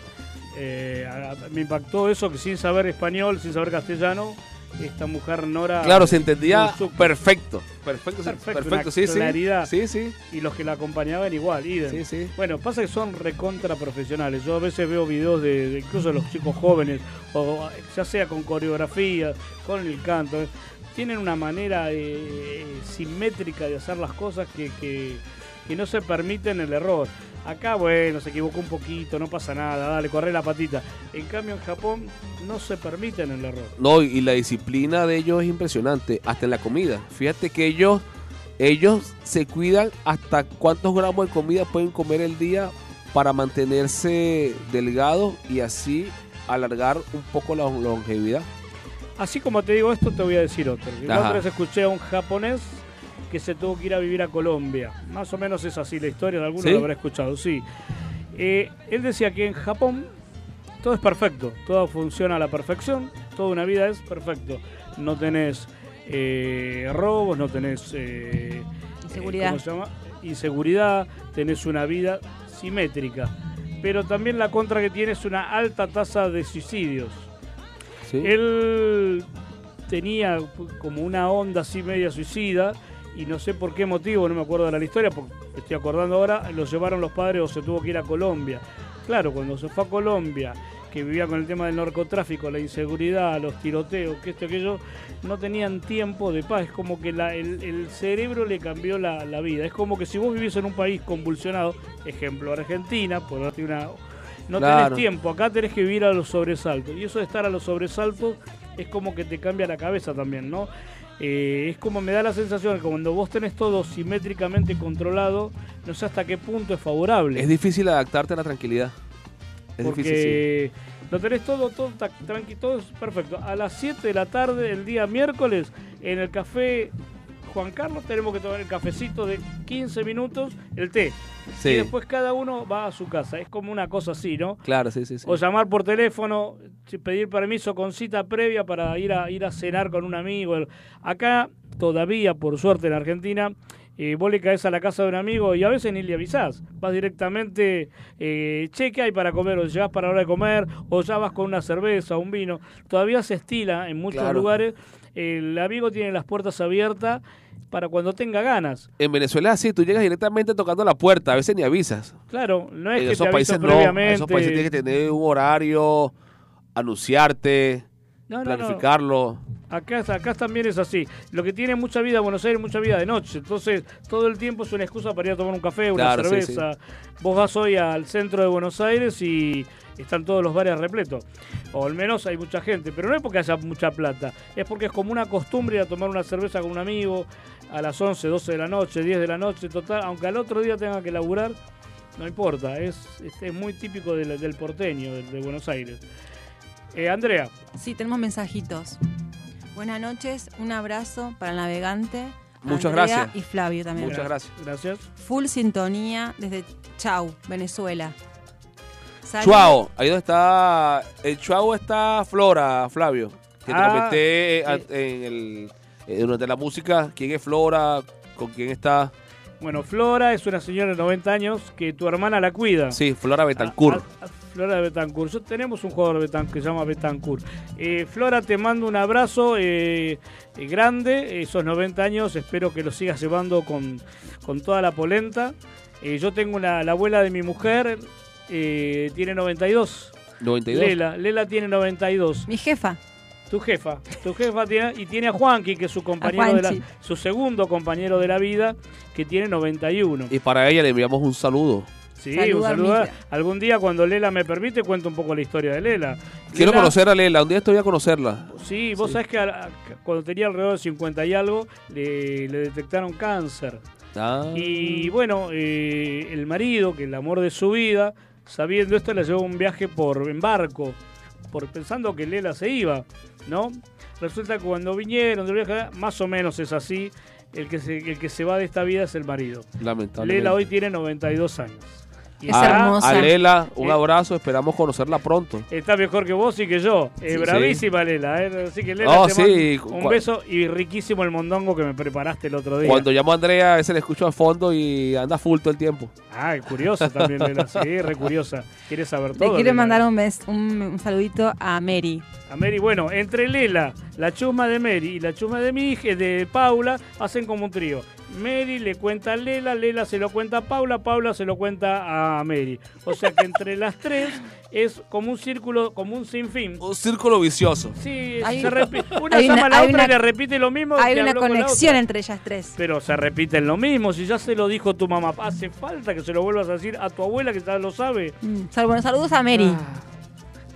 Eh, me impactó eso que sin saber español, sin saber castellano, esta mujer Nora. Claro, se entendía perfecto. Perfecto, Perfecto, perfecto, sí, claridad. Sí, sí. Y los que la acompañaban igual. Sí, sí. Bueno, pasa que son recontra profesionales. Yo a veces veo videos de, de incluso de los chicos jóvenes, o ya sea con coreografía, con el canto. eh, Tienen una manera eh, simétrica de hacer las cosas que, que, que no se permiten el error. Acá, bueno, se equivocó un poquito, no pasa nada, dale, corre la patita. En cambio, en Japón no se permiten el error. No, y la disciplina de ellos es impresionante, hasta en la comida. Fíjate que ellos, ellos se cuidan hasta cuántos gramos de comida pueden comer el día para mantenerse delgados y así alargar un poco la longevidad. Así como te digo esto, te voy a decir otro. La Ajá. otra vez escuché a un japonés que se tuvo que ir a vivir a Colombia. Más o menos es así la historia, de alguno ¿Sí? lo habrá escuchado, sí. Eh, él decía que en Japón todo es perfecto, todo funciona a la perfección, toda una vida es perfecto. No tenés eh, robos, no tenés eh, Inseguridad. ¿cómo se llama? inseguridad, tenés una vida simétrica. Pero también la contra que tiene es una alta tasa de suicidios. ¿sí? Él tenía como una onda así media suicida y no sé por qué motivo, no me acuerdo de la historia, porque estoy acordando ahora, lo llevaron los padres o se tuvo que ir a Colombia. Claro, cuando se fue a Colombia, que vivía con el tema del narcotráfico, la inseguridad, los tiroteos, que esto, aquello, no tenían tiempo de paz. Es como que la- el, el cerebro le cambió la, la vida. Es como que si vos vivís en un país convulsionado, ejemplo Argentina, por darte una... No Claro. tenés tiempo, acá tenés que vivir a los sobresaltos. Y eso de estar a los sobresaltos es como que te cambia la cabeza también, ¿no? Eh, es como me da la sensación que cuando vos tenés todo simétricamente controlado, no sé hasta qué punto es favorable. Es difícil adaptarte a la tranquilidad. Es porque difícil, lo tenés todo, todo tranqui, todo es perfecto. A las 7 de la tarde, el día miércoles, en el café Juan Carlos, tenemos que tomar el cafecito de 15 minutos, el té. sí. Y después cada uno va a su casa. Es como una cosa así, ¿no? claro, sí, sí. sí. O llamar por teléfono, pedir permiso con cita previa para ir a, ir a cenar con un amigo. Acá, todavía, por suerte en Argentina, eh, vos le caes a la casa de un amigo y a veces ni le avisás. Vas directamente, eh, che, ¿qué hay para comer? O llevas para la hora de comer, o ya vas con una cerveza, un vino. Todavía se estila en muchos Claro. lugares. El amigo tiene las puertas abiertas para cuando tenga ganas. En Venezuela así, tú llegas directamente tocando la puerta, a veces ni avisas. Claro, no es en que esos te países no, en esos países tienes que tener un horario, anunciarte, No, no, no. planificarlo. Acá, acá también es así. Lo que tiene mucha vida Buenos Aires, mucha vida de noche. Entonces, todo el tiempo es una excusa para ir a tomar un café, una Claro, sí, cerveza. Vos vas hoy al centro de Buenos Aires y están todos los bares repletos. O al menos hay mucha gente. Pero no es porque haya mucha plata. Es porque es como una costumbre ir a tomar una cerveza con un amigo a las 11, 12 de la noche, 10 de la noche. Total, aunque al otro día tenga que laburar, no importa. Es, es, es muy típico del, del porteño, de, de Buenos Aires. Eh, Andrea, Sí, tenemos mensajitos. Buenas noches, un abrazo para el navegante. Muchas Andrea gracias. Y Flavio también. Muchas gracias. gracias. Full sintonía desde Chau, Venezuela. Salud. Chuao, ahí donde está. El Chuao está Flora, Flavio. Que te Ah, comenté eh, sí. en el. Eh, durante la música, quién es Flora, con quién está. Bueno, Flora es una señora de 90 años que tu hermana la cuida. Sí, Flora Betancourt. A- a- a Flora de Betancourt. Yo- tenemos un jugador que se llama Betancourt. Eh, Flora, te mando un abrazo eh, eh, grande. Esos 90 años espero que los sigas llevando con, con toda la polenta. Eh, yo tengo una, la abuela de mi mujer, eh, tiene 92. 92. Lela, Lela tiene 92. Mi jefa. Tu jefa, tu jefa tiene, y tiene a Juanqui, que es su compañero de la, su segundo compañero de la vida, que tiene 91. Y para ella le enviamos un saludo. Sí, un saludo. Algún día cuando Lela me permite cuento un poco la historia de Lela. Quiero Lela- conocer a Lela, un día estoy a conocerla. Sí, vos Sí. sabés que a- a- cuando tenía alrededor de 50 y algo le, le detectaron cáncer. Ah, Y bueno, eh, el marido, que el amor de su vida, sabiendo esto, le llevó un viaje por en barco, por pensando que Lela se iba, ¿no? Resulta que cuando vinieron del viaje, más o menos es así, el que se, el que se va de esta vida es el marido. lamentablemente. Lela hoy tiene 92 años. Es a, hermosa. a Lela, un Eh. abrazo, esperamos conocerla pronto. Está mejor que vos y que yo. Eh, Sí. bravísima Lela. eh. Así que Lela, Oh, te sí, mando un beso y riquísimo el mondongo que me preparaste el otro día. Cuando llamo a Andrea, ese le escucho al fondo y anda full todo el tiempo. Ah, curiosa también Lela. Sí, re curiosa. Quiere saber Le todo. quiero Lela. mandar un, un, un saludito a Mary. A Mary, bueno, entre Lela, la chusma de Mary y la chusma de mi hija, de Paula, hacen como un trío. Mary le cuenta a Lela, Lela se lo cuenta a Paula, Paula se lo cuenta a Mary. O sea que entre las tres es como un círculo, como un sinfín. Un círculo vicioso. Sí, Hay- se repite. Una hay llama una- a la otra una- y le repite lo mismo. Hay que una habló con la conexión entre ellas tres. Pero se repiten lo mismo, si ya se lo dijo tu mamá. Hace falta que se lo vuelvas a decir a tu abuela que ya lo sabe. Mm, sal- bueno, saludos a Mary. Ah.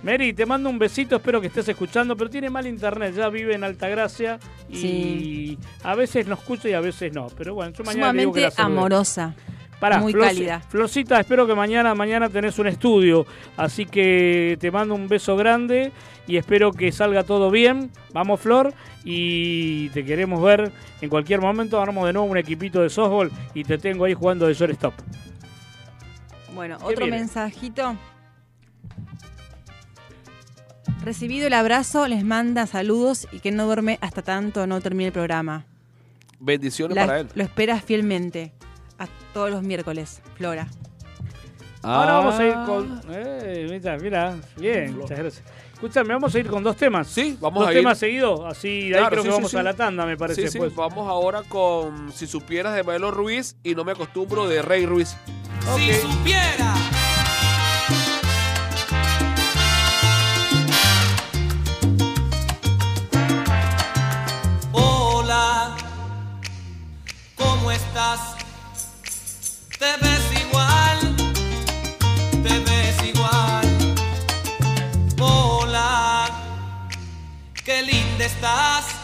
Mary, te mando un besito, espero que estés escuchando, pero tiene mal internet, ya vive en Altagracia y Sí. a veces nos escucha y a veces no. Pero bueno, yo mañana le digo que Sumamente la amorosa. Pará, muy Flor- cálida. Florcita, espero que mañana, mañana tenés un estudio, así que te mando un beso grande y espero que salga todo bien. Vamos, Flor, y te queremos ver en cualquier momento. Armamos de nuevo un equipito de softball y te tengo ahí jugando de shortstop. Bueno, ¿Qué otro viene? mensajito. Recibido el abrazo, les manda saludos y que no duerme hasta tanto no termine el programa. Bendiciones La- para él. Lo espera fielmente. A todos los miércoles, Flora. Ahora vamos a ir Ah. con. Eh, mira, mira, bien, muchas gracias. Escúchame, vamos a ir con dos temas. Sí, vamos dos a ir. temas seguidos, así de ahí Claro, creo sí, que sí, vamos sí. a la tanda, me parece. Sí, sí, pues. vamos ahora con Si supieras de Maelo Ruiz y no me acostumbro de Rey Ruiz. Si supiera estás.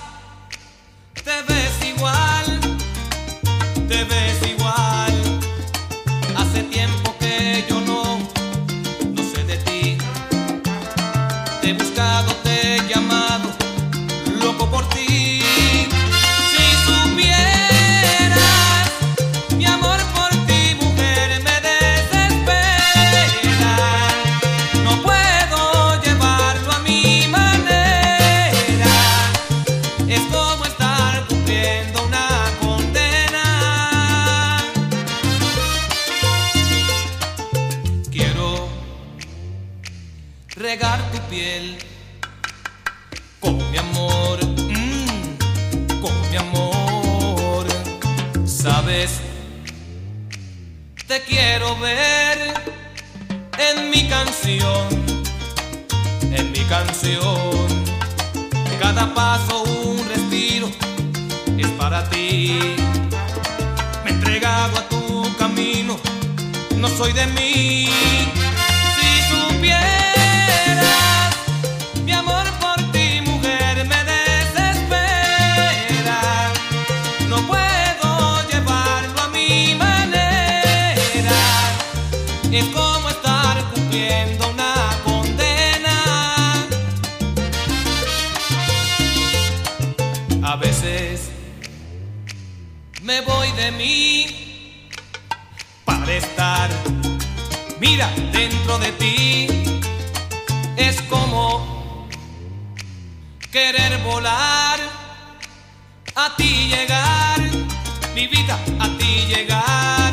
Quiero ver en mi canción, en mi canción. Cada paso un respiro es para ti. Me he entregado a tu camino, no soy de mí. Si supieras, de mí para estar, mira, dentro de ti. Es como querer volar, a ti llegar, mi vida, a ti llegar.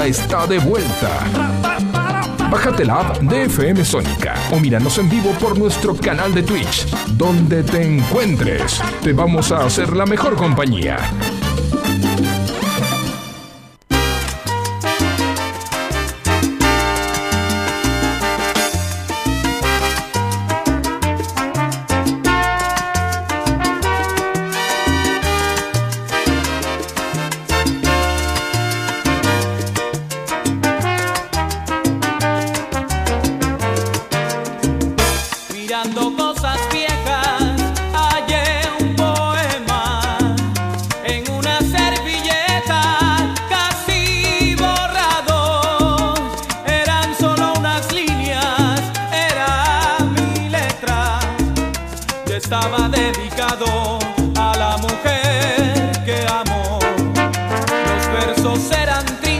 está de vuelta. Bájate la app de FM Sónica o míranos en vivo por nuestro canal de Twitch. Donde te encuentres, te vamos a hacer la mejor compañía. besos eran tristes.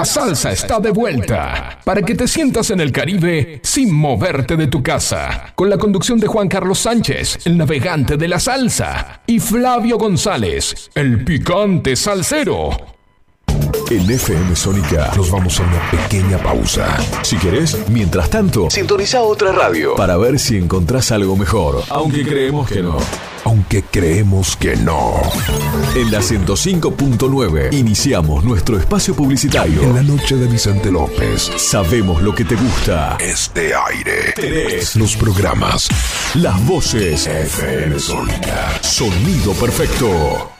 La salsa está de vuelta para que te sientas en el Caribe sin moverte de tu casa. Con la conducción de Juan Carlos Sánchez, el navegante de la salsa, y Flavio González, el picante salsero. En FM Sónica nos vamos a una pequeña pausa. Si querés, mientras tanto, sintoniza otra radio para ver si encontrás algo mejor. Aunque creemos que no. Aunque creemos que no. En la 105.9 iniciamos nuestro espacio publicitario. En la noche de Vicente López. Sabemos lo que te gusta. Este aire. Tenés los programas. Las voces. FM Sónica. Sonido perfecto.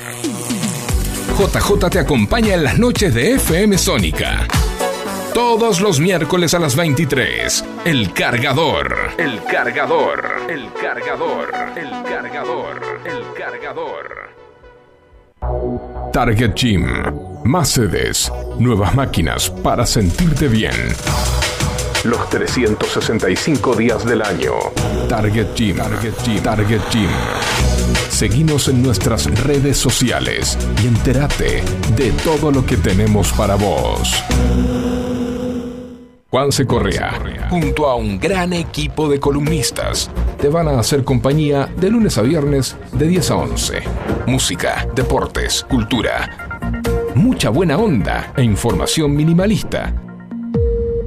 JJ te acompaña en las noches de FM Sónica. Todos los miércoles a las 23. El cargador. El cargador. El cargador. El cargador. El cargador. Target Gym. Más sedes. Nuevas máquinas para sentirte bien. Los 365 días del año. Target Gym. Target Gym. Target Gym. Seguinos en nuestras redes sociales y entérate de todo lo que tenemos para vos. Juanse Correa, junto a un gran equipo de columnistas, te van a hacer compañía de lunes a viernes de 10 a 11. Música, deportes, cultura, mucha buena onda e información minimalista.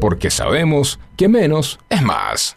Porque sabemos que menos es más.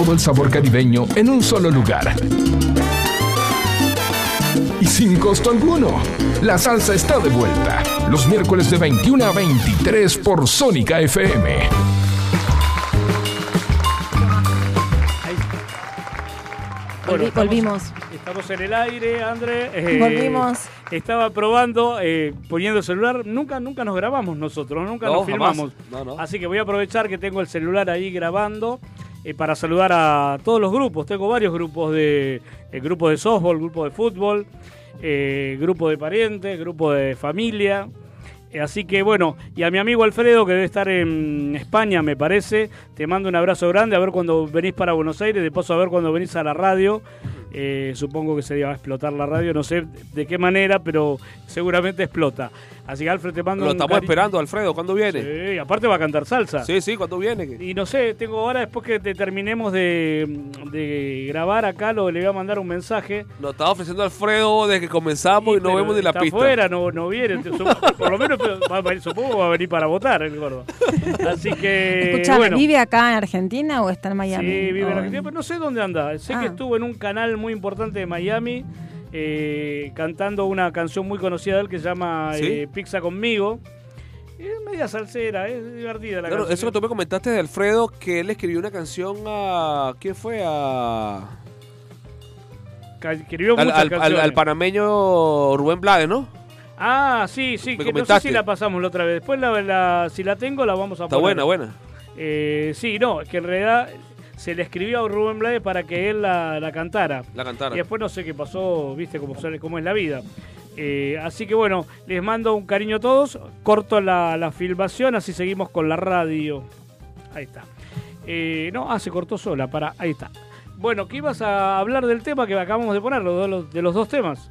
Todo el sabor caribeño en un solo lugar. Y sin costo alguno. La salsa está de vuelta. Los miércoles de 21 a 23 por Sónica FM. Volvi- estamos- volvimos. Estamos en el aire, André. Eh, Volvimos. Estaba probando, eh, poniendo el celular. Nunca, nunca nos grabamos nosotros, nunca No, nos jamás. filmamos. No, no. Así que voy a aprovechar que tengo el celular ahí grabando eh, para saludar a todos los grupos. Tengo varios grupos de el grupo de softball, grupo de fútbol, eh, grupo de parientes, grupo de familia. Eh, Así que bueno, y a mi amigo Alfredo, que debe estar en España, me parece, te mando un abrazo grande, a ver cuando venís para Buenos Aires, de paso a ver cuando venís a la radio. Eh, supongo que se va a explotar la radio, no sé de qué manera, pero seguramente explota. Así que Alfred te mando Lo estamos cari- esperando, Alfredo. ¿Cuándo viene? Sí, aparte va a cantar salsa. Sí, sí, ¿cuándo viene? Y no sé, tengo ahora, después que te terminemos de, de grabar acá, lo, le voy a mandar un mensaje. Nos estaba ofreciendo Alfredo desde que comenzamos y, no pero vemos ni la está pista. afuera, no, no viene. [laughs] Por lo menos va a venir- supongo que va a venir para votar el gordo. [laughs] Así que. Escuchame, bueno. ¿vive acá en Argentina o está en Miami? Sí, vive en Argentina, pero no sé dónde anda. Sé que Ah. estuvo en un canal muy importante de Miami eh, cantando una canción muy conocida de él que se llama ¿Sí? eh, Pizza conmigo. Es media salsera, es divertida la Claro, canción. eso que tú me comentaste de Alfredo, que él escribió una canción a... ¿Quién fue? A... Escribió Al, muchas al- al- canciones. al panameño Rubén Blades, ¿no? Ah, sí, sí, Me que no sé comentaste. si la pasamos la otra vez. Después, la, la- si la tengo, la vamos a Está poner. buena, buena. Eh, sí, no, es que en realidad se le escribió a Rubén Blades para que él la, la cantara. La cantara. Y después no sé qué pasó, viste cómo, cómo es la vida. Eh, así que bueno, les mando un cariño a todos. Corto la, la filmación, así seguimos con la radio. Ahí está. Eh, no, ah, se cortó sola, para, ahí está. Bueno, ¿qué ibas a hablar del tema que acabamos de poner, de los, de los dos temas?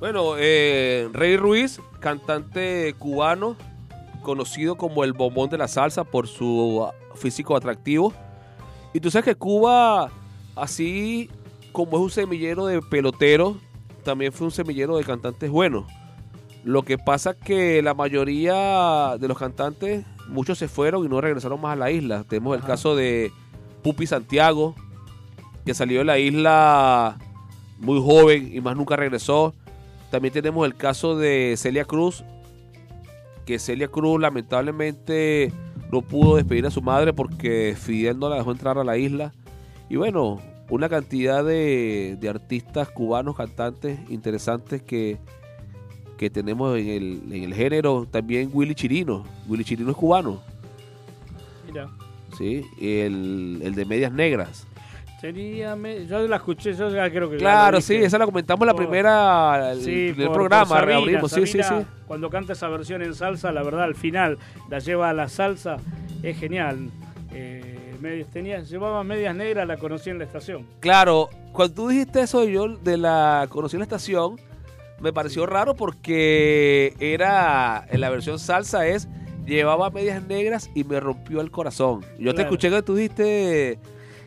Bueno, eh, Rey Ruiz, cantante cubano, conocido como el bombón de la salsa por su físico atractivo. Y tú sabes que Cuba, así como es un semillero de peloteros, también fue un semillero de cantantes buenos. Lo que pasa que la mayoría de los cantantes, muchos se fueron y no regresaron más a la isla. Tenemos el caso de Pupi Santiago, que salió de la isla muy joven y más nunca regresó. También tenemos el caso de Celia Cruz, que Celia Cruz lamentablemente no pudo despedir a su madre porque Fidel no la dejó entrar a la isla. Y bueno, una cantidad de, de artistas cubanos, cantantes interesantes que, que tenemos en el, en el género. También Willy Chirino. Willy Chirino es cubano, Mira. ¿sí? El, el de Medias Negras. Sería me- yo la escuché, yo ya creo que Claro, sí, esa la comentamos la Por- primera, el Sí, por- programa, por Sabina, reabrimos, sí, sí, sí. Cuando canta esa versión en salsa, la verdad, al final la lleva a la salsa, es genial. Eh, medias, tenía, llevaba medias negras, la conocí en la estación. Claro, cuando tú dijiste eso yo de la conocí en la estación, me pareció raro porque era en la versión salsa es llevaba medias negras y me rompió el corazón. Yo te escuché que tú dijiste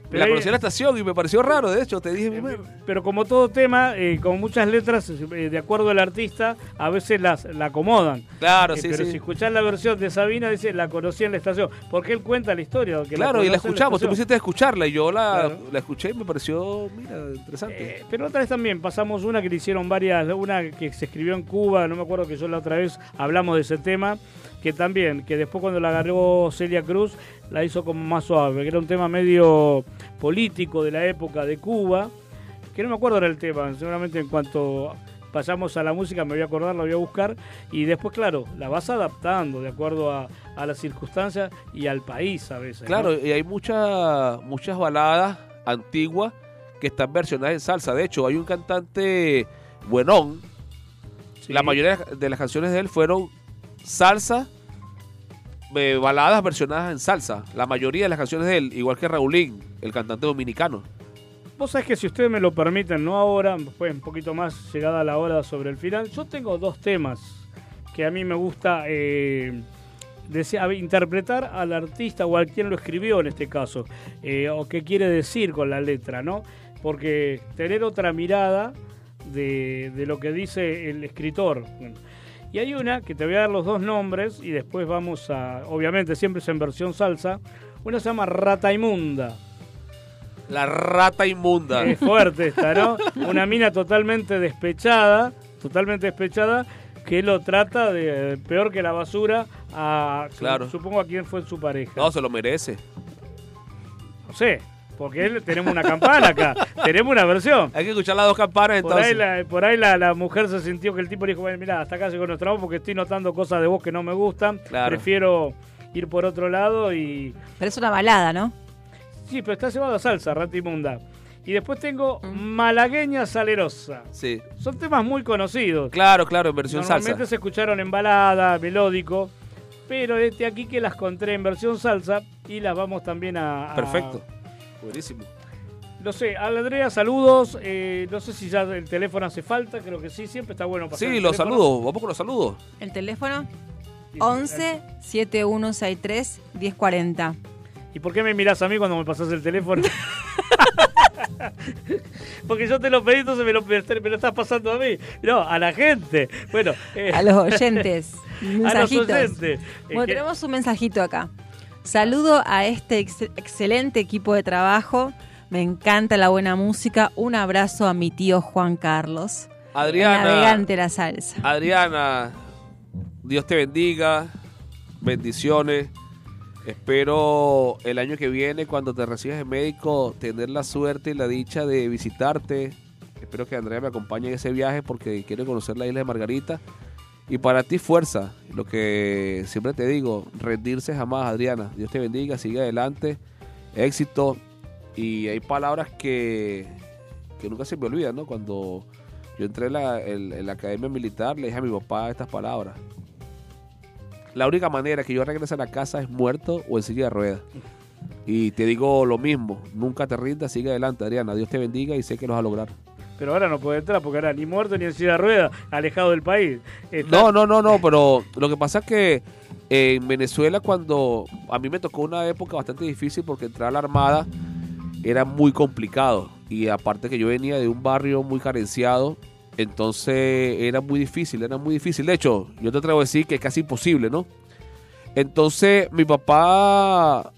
Pero la conocí en la estación y me pareció raro, de hecho, te dije madre. Pero como todo tema, eh, con muchas letras, eh, de acuerdo al artista, a veces las la acomodan. Claro, Eh, sí, pero sí. si escuchás la versión de Sabina, dice, la conocí en la estación. Porque él cuenta la historia. Que Claro, y la escuchamos, tú estación. hiciste escucharla y yo la, Claro. la escuché y me pareció, mira, interesante. Eh, pero otra vez también pasamos una que le hicieron varias, una que se escribió en Cuba, no me acuerdo que yo la otra vez hablamos de ese tema, que también, que después cuando la agarró Celia Cruz, la hizo como más suave, que era un tema medio político de la época de Cuba, que no me acuerdo era el tema, seguramente en cuanto pasamos a la música me voy a acordar, la voy a buscar, y después, claro, la vas adaptando de acuerdo a, a las circunstancias y al país a veces. ¿no? Claro, y hay muchas muchas baladas antiguas que están versionadas en salsa. De hecho, hay un cantante buenón. Sí. La mayoría de las canciones de él fueron salsa, eh, baladas versionadas en salsa. La mayoría de las canciones de él, igual que Raulín, el cantante dominicano. Vos sabés que si ustedes me lo permiten, no ahora, después un poquito más llegada la hora sobre el final, yo tengo dos temas que a mí me gusta eh, dese- a- interpretar al artista o a quien lo escribió en este caso, eh, o qué quiere decir con la letra, ¿no? Porque tener otra mirada de, de lo que dice el escritor. Y hay una que te voy a dar los dos nombres y después vamos a, obviamente siempre es en versión salsa, una se llama Rata Inmunda. La rata inmunda. Es fuerte esta, ¿no? Una mina totalmente despechada, totalmente despechada, que lo trata de peor que la basura a, Claro. supongo a quién fue su pareja. No, se lo merece. No sé, porque él- tenemos una campana acá, [laughs] tenemos una versión. Hay que escuchar las dos campanas Por ahí, entonces. la, por ahí la, la mujer se sintió que el tipo le dijo, bueno, mira, hasta acá llegó nuestro amor porque estoy notando cosas de vos que no me gustan, Claro. prefiero ir por otro lado y... Pero es una balada, ¿no? Sí, pero está llevado a salsa, Rata Inmunda. Y después tengo Mm. Malagueña Salerosa. Sí. Son temas muy conocidos. Claro, claro, en versión Normalmente salsa. se escucharon en balada, melódico, pero este aquí que las encontré en versión salsa y las vamos también a... a- Perfecto. Buenísimo. No sé, Andrea, saludos. eh, no sé si ya el teléfono hace falta, creo que sí, siempre está bueno pasar Sí, los saludos. Vamos con los saludos. El teléfono Y- 11 7163 1040. ¿Y por qué me mirás a mí cuando me pasas el teléfono? [laughs] Porque yo te lo pedí, entonces me lo, me lo estás pasando a mí. No, a la gente. Bueno, eh, A los oyentes. [laughs] a los oyentes. Bueno, tenemos un mensajito acá. Saludo a este ex- excelente equipo de trabajo. Me encanta la buena música. Un abrazo a mi tío Juan Carlos. Adriana. Navegante la salsa. Adriana, Dios te bendiga. bendiciones. Espero el año que viene, cuando te recibas de médico, tener la suerte y la dicha de visitarte. Espero que Andrea me acompañe en ese viaje porque quiero conocer la isla de Margarita. Y para ti, fuerza. Lo que siempre te digo, rendirse jamás, Adriana. Dios te bendiga, sigue adelante. Éxito. Y hay palabras que, que nunca se me olvidan, ¿no? Cuando yo entré en la, la academia militar, le dije a mi papá estas palabras. La única manera que yo regrese a la casa es muerto o en silla de ruedas. Y te digo lo mismo, nunca te rindas, sigue adelante, Adriana. Dios te bendiga y sé que lo vas a lograr. Pero ahora no puede entrar porque ahora ni muerto ni en silla de ruedas, alejado del país. No, no, no, no, pero lo que pasa es que en Venezuela cuando a mí me tocó una época bastante difícil porque entrar a la Armada era muy complicado y aparte que yo venía de un barrio muy carenciado, entonces era muy difícil, era muy difícil. De hecho, yo te atrevo a decir que es casi imposible, ¿no? Entonces mi papá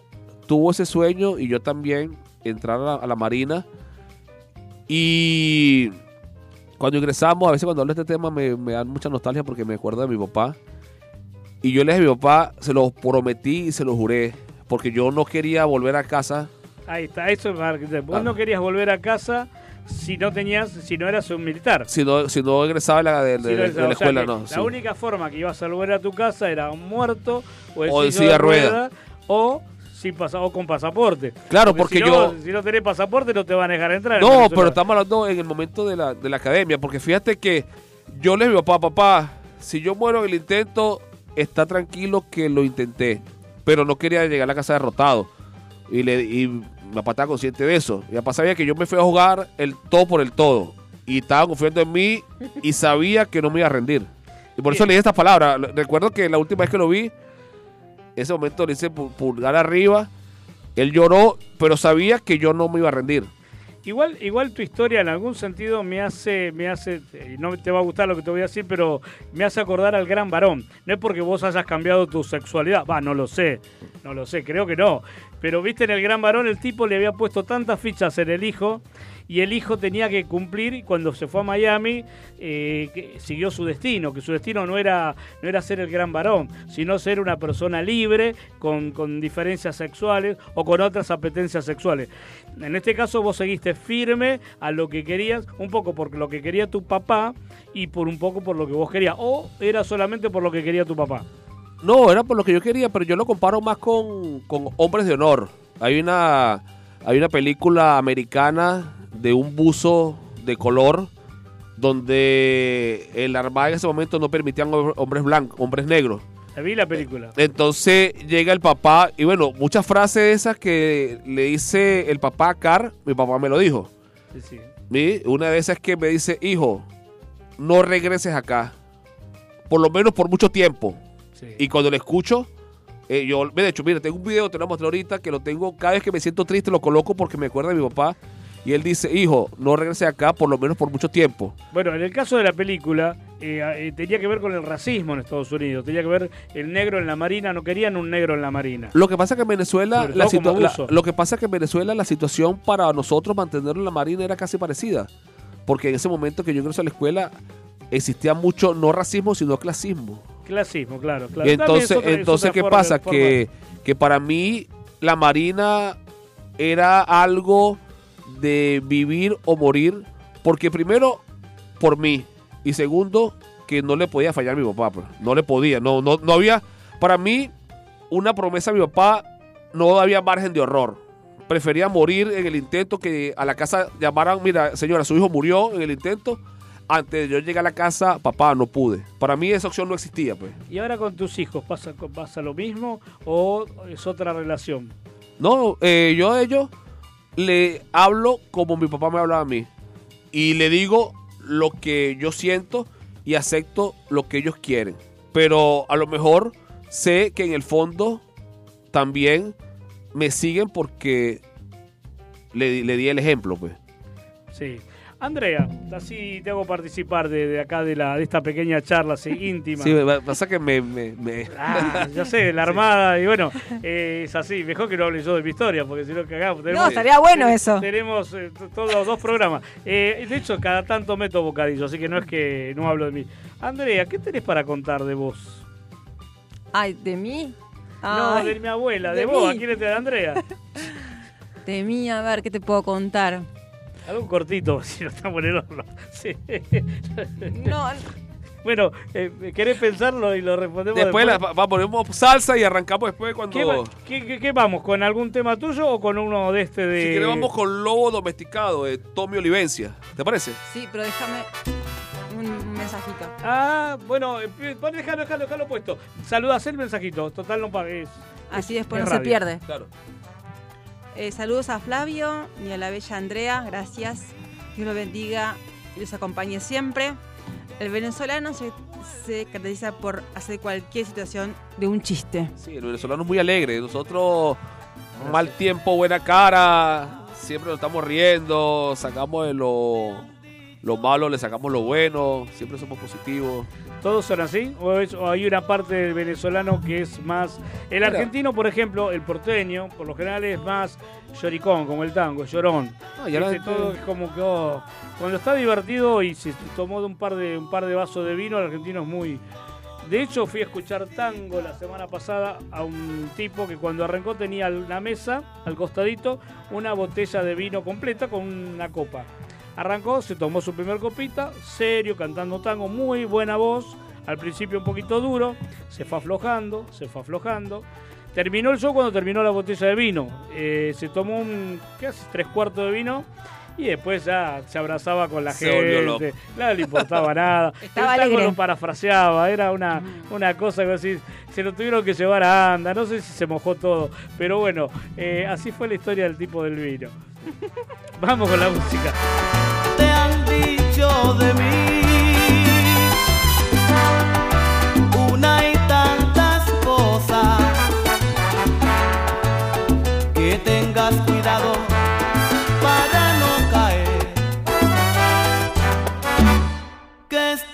tuvo ese sueño y yo también entrar a la Marina y cuando ingresamos, a veces cuando hablo de este tema me, me dan mucha nostalgia porque me acuerdo de mi papá. Y yo le dije a mi papá, se lo prometí y se lo juré, porque yo no quería volver a casa. Ahí está, eso es. Vos Ah. no querías volver a casa si no tenías, si no eras un militar. Si no, si no egresaba la, de- la o sea escuela, no. La sí. única forma que ibas a volver a tu casa era muerto o en O en silla, de rueda. rueda, o sin pasa o con pasaporte. Claro, porque si yo- no- si no tenés pasaporte no te van a dejar entrar. en No, pero estamos hablando en el momento de la, de la academia, porque fíjate que yo le digo a papá, papá, si yo muero en el intento, está tranquilo que lo intenté, pero no quería llegar a la casa derrotado. Y, le, y mi papá estaba consciente de eso. Mi papá sabía que yo me fui a jugar el todo por el todo. Y estaba confiando en mí y sabía que no me iba a rendir. Y por eso Bien. le dije estas palabras. Recuerdo que la última vez que lo vi, ese momento le hice pu- pulgar arriba. Él lloró, pero sabía que yo no me iba a rendir. Igual, igual tu historia en algún sentido me hace, me hace, y no te va a gustar lo que te voy a decir, pero me hace acordar al gran varón. No es porque vos hayas cambiado tu sexualidad, va, no lo sé, no lo sé, creo que no. Pero viste en el gran varón el tipo le había puesto tantas fichas en el hijo y el hijo tenía que cumplir cuando se fue a Miami eh, que siguió su destino, que su destino no era, no era ser el gran varón, sino ser una persona libre con, con diferencias sexuales o con otras apetencias sexuales. En este caso vos seguiste firme a lo que querías, un poco por lo que quería tu papá y por un poco por lo que vos querías, o era solamente por lo que quería tu papá. No, era por lo que yo quería, pero yo lo comparo más con, con Hombres de Honor. Hay una, hay una película americana de un buzo de color donde el armada en ese momento no permitían hom- hombres blancos, hombres negros. Vi la película. Entonces llega el papá y bueno, muchas frases de esas que le dice el papá a Car, mi papá me lo dijo. Sí, sí. ¿sí? Una de esas que me dice, hijo, no regreses acá, por lo menos por mucho tiempo. sí. Y cuando lo escucho, eh, yo, de hecho, mira, tengo un video, te lo voy a mostrar ahorita, que lo tengo, cada vez que me siento triste lo coloco porque me acuerda de mi papá. Y él dice, hijo, no regrese acá por lo menos por mucho tiempo. Bueno, en el caso de la película, eh, eh, tenía que ver con el racismo en Estados Unidos. Tenía que ver el negro en la marina. No querían un negro en la marina. Lo que pasa es que en Venezuela, la lo que pasa que en Venezuela la situación para nosotros mantenerlo en la marina era casi parecida. Porque en ese momento que yo ingreso a la escuela existía mucho no racismo, sino clasismo. Clasismo, claro. claro. Y entonces, otra- entonces ¿qué forma- pasa? forma- Que, que para mí la Marina era algo de vivir o morir, porque primero, por mí, y segundo, que no le podía fallar a mi papá, pues. no le podía, no, no, no había, para mí, una promesa a mi papá, no había margen de horror. Prefería morir en el intento que a la casa llamaran, mira, señora, su hijo murió en el intento. Antes de yo llegar a la casa, papá, no pude. Para mí esa opción no existía, pues. ¿Y ahora con tus hijos pasa, pasa lo mismo o es otra relación? No, eh, yo a ellos le hablo como mi papá me hablaba a mí. Y le digo lo que yo siento y acepto lo que ellos quieren. Pero a lo mejor sé que en el fondo también me siguen porque le, le di el ejemplo, pues. Sí. Andrea, así te hago participar de, de acá de, la, de esta pequeña charla así, [laughs] íntima. Sí, pasa que me... me- me- Ah, ya sé, la [laughs] armada, y bueno, eh, es así, mejor que no hable yo de mi historia, porque si no cagamos. No, estaría bueno eso. Tenemos eh, todos los dos programas. Eh, de hecho, cada tanto meto bocadillo, así que no es que no hablo de mí. Andrea, ¿qué tenés para contar de vos? Ay, ¿de mí? No, de mi abuela, de, de vos, mí. ¿a quién es de Andrea? [laughs] De mí, a ver, ¿qué te puedo contar? Algo cortito, [laughs] si no estamos en el horno. [laughs] Sí. No, Bueno, eh, ¿querés pensarlo y lo respondemos Después después? la, ponemos salsa y arrancamos después cuando... ¿Qué, va- qué- qué- qué vamos? ¿Con algún tema tuyo o con uno de este de...? Si querés vamos con Lobo Domesticado de Tommy Olivencia. ¿Te parece? sí, pero déjame un mensajito. Ah, bueno, eh, déjalo, déjalo, déjalo puesto. Saludas el mensajito, total no pagues. Así después es no se pierde. Claro. Eh, saludos a Flavio y a la bella Andrea, gracias. Dios los bendiga y los acompañe siempre. El venezolano se, se caracteriza por hacer cualquier situación de un chiste. Sí, el venezolano es muy alegre. Nosotros, mal tiempo, buena cara. Siempre nos estamos riendo. Sacamos de lo, lo malo, le sacamos lo bueno. Siempre somos positivos. ¿Todos son así? ¿O, es- o hay una parte del venezolano que es más... El Mira. argentino, por ejemplo, el porteño, por lo general es más lloricón, como el tango, llorón. Y Viste, todo es como que... oh, cuando está divertido y se tomó de un par de, un par de vasos de vino, el argentino es muy... De hecho, fui a escuchar tango la semana pasada a un tipo que cuando arrancó tenía una mesa al costadito una botella de vino completa con una copa. Arrancó, se tomó su primer copita, serio, cantando tango, muy buena voz. Al principio un poquito duro, se fue aflojando, se fue aflojando. Terminó el show cuando terminó la botella de vino. Eh, se tomó un, ¿qué? Tres cuartos de vino y después ya se abrazaba con la Se gente. No le importaba [laughs] nada. Estaba el tango alegre. lo parafraseaba, era una, una cosa que así, se lo tuvieron que llevar a anda, no sé si se mojó todo, pero bueno, eh, así fue la historia del tipo del vino. [laughs] Vamos con la música. te han dicho de mí una y tantas cosas que tengas cuidado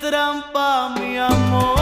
trampa mi amor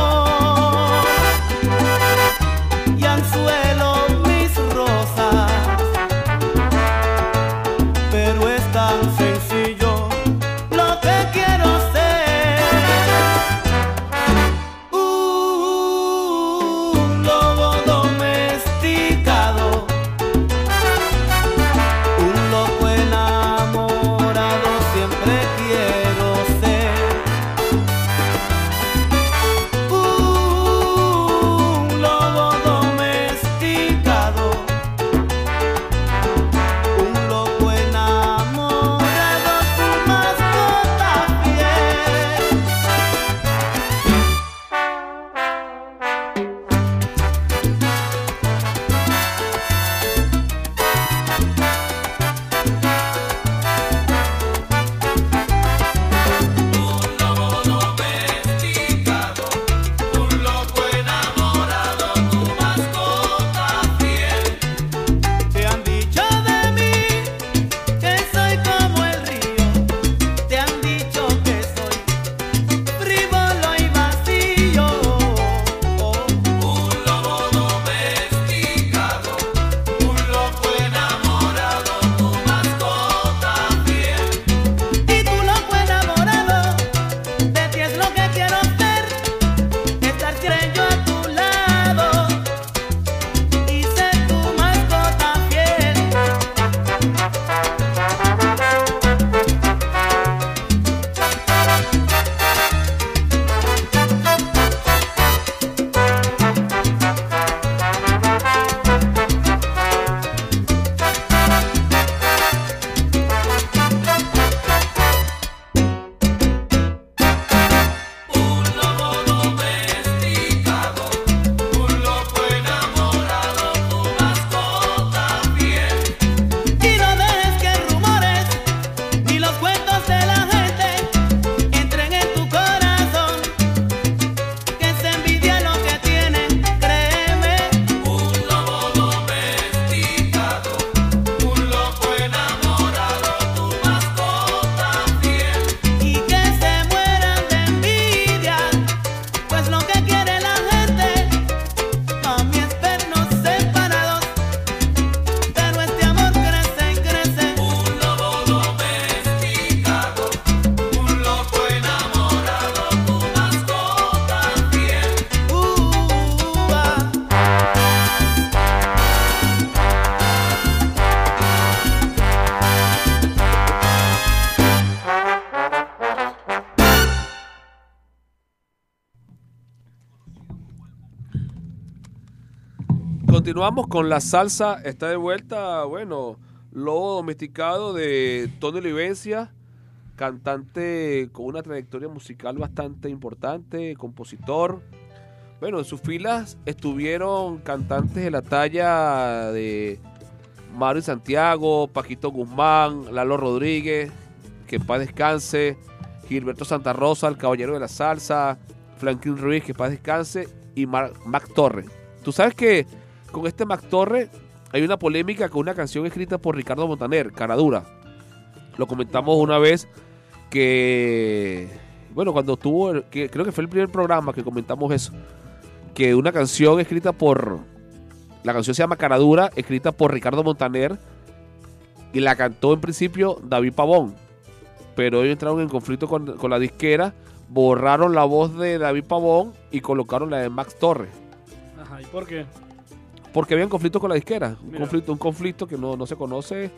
continuamos con la salsa. Está de vuelta, bueno, lobo domesticado de Tony Olivencia, cantante con una trayectoria musical bastante importante, compositor. Bueno, en sus filas estuvieron cantantes de la talla de Mario Santiago, Paquito Guzmán, Lalo Rodríguez, que paz descanse, Gilberto Santa Rosa, el caballero de la salsa, Franklin Ruiz, que paz descanse, y Mac Torre. Tú sabes que este Mac Torre hay una polémica con una canción escrita por Ricardo Montaner, Caradura. Lo comentamos una vez que, bueno, cuando tuvo, que creo que fue el primer programa que comentamos eso, que una canción escrita por, la canción se llama Caradura, escrita por Ricardo Montaner, y la cantó en principio David Pavón, pero ellos entraron en conflicto con, con la disquera, borraron la voz de David Pavón y colocaron la de Max Torres. Ajá, ¿y por qué? Porque había un conflicto con la disquera, un Mira. conflicto, un conflicto que no, no se conoce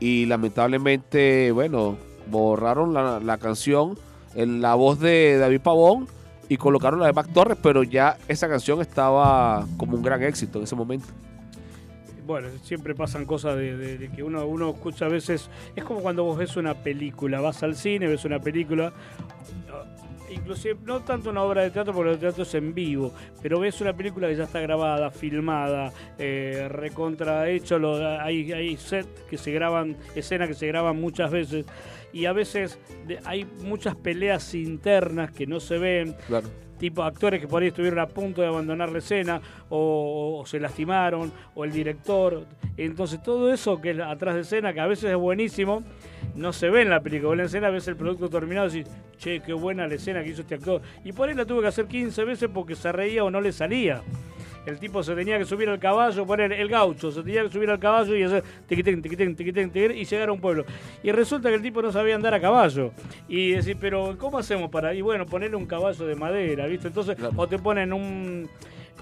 y lamentablemente, bueno, borraron la, la canción en la voz de David Pavón y colocaron la de Mac Torres, pero ya esa canción estaba como un gran éxito en ese momento. Bueno, siempre pasan cosas de, de- de que uno, uno escucha a veces. Es como cuando vos ves una película, vas al cine, ves una película. Inclusive, no tanto una obra de teatro, porque el teatro es en vivo, pero ves una película que ya está grabada, filmada, eh, recontra hecho, hay, hay set que se graban, escenas que se graban muchas veces, y a veces hay muchas peleas internas que no se ven, Claro. Tipo actores que por ahí estuvieron a punto de abandonar la escena o, se lastimaron o el director. Entonces todo eso que es atrás de escena que a veces es buenísimo no se ve en la película. En la escena ves el producto terminado y decís che qué buena la escena que hizo este actor y por ahí la tuve que hacer 15 veces porque se reía o no le salía el tipo se tenía que subir al caballo, poner el gaucho, se tenía que subir al caballo y hacer tiquitén, tiquitén, tiquitén, tiquitén, y llegar a un pueblo. Y resulta que el tipo no sabía andar a caballo. Y decir, pero ¿cómo hacemos para...? Y bueno, ponerle un caballo de madera, ¿viste? Entonces, Claro. o te ponen un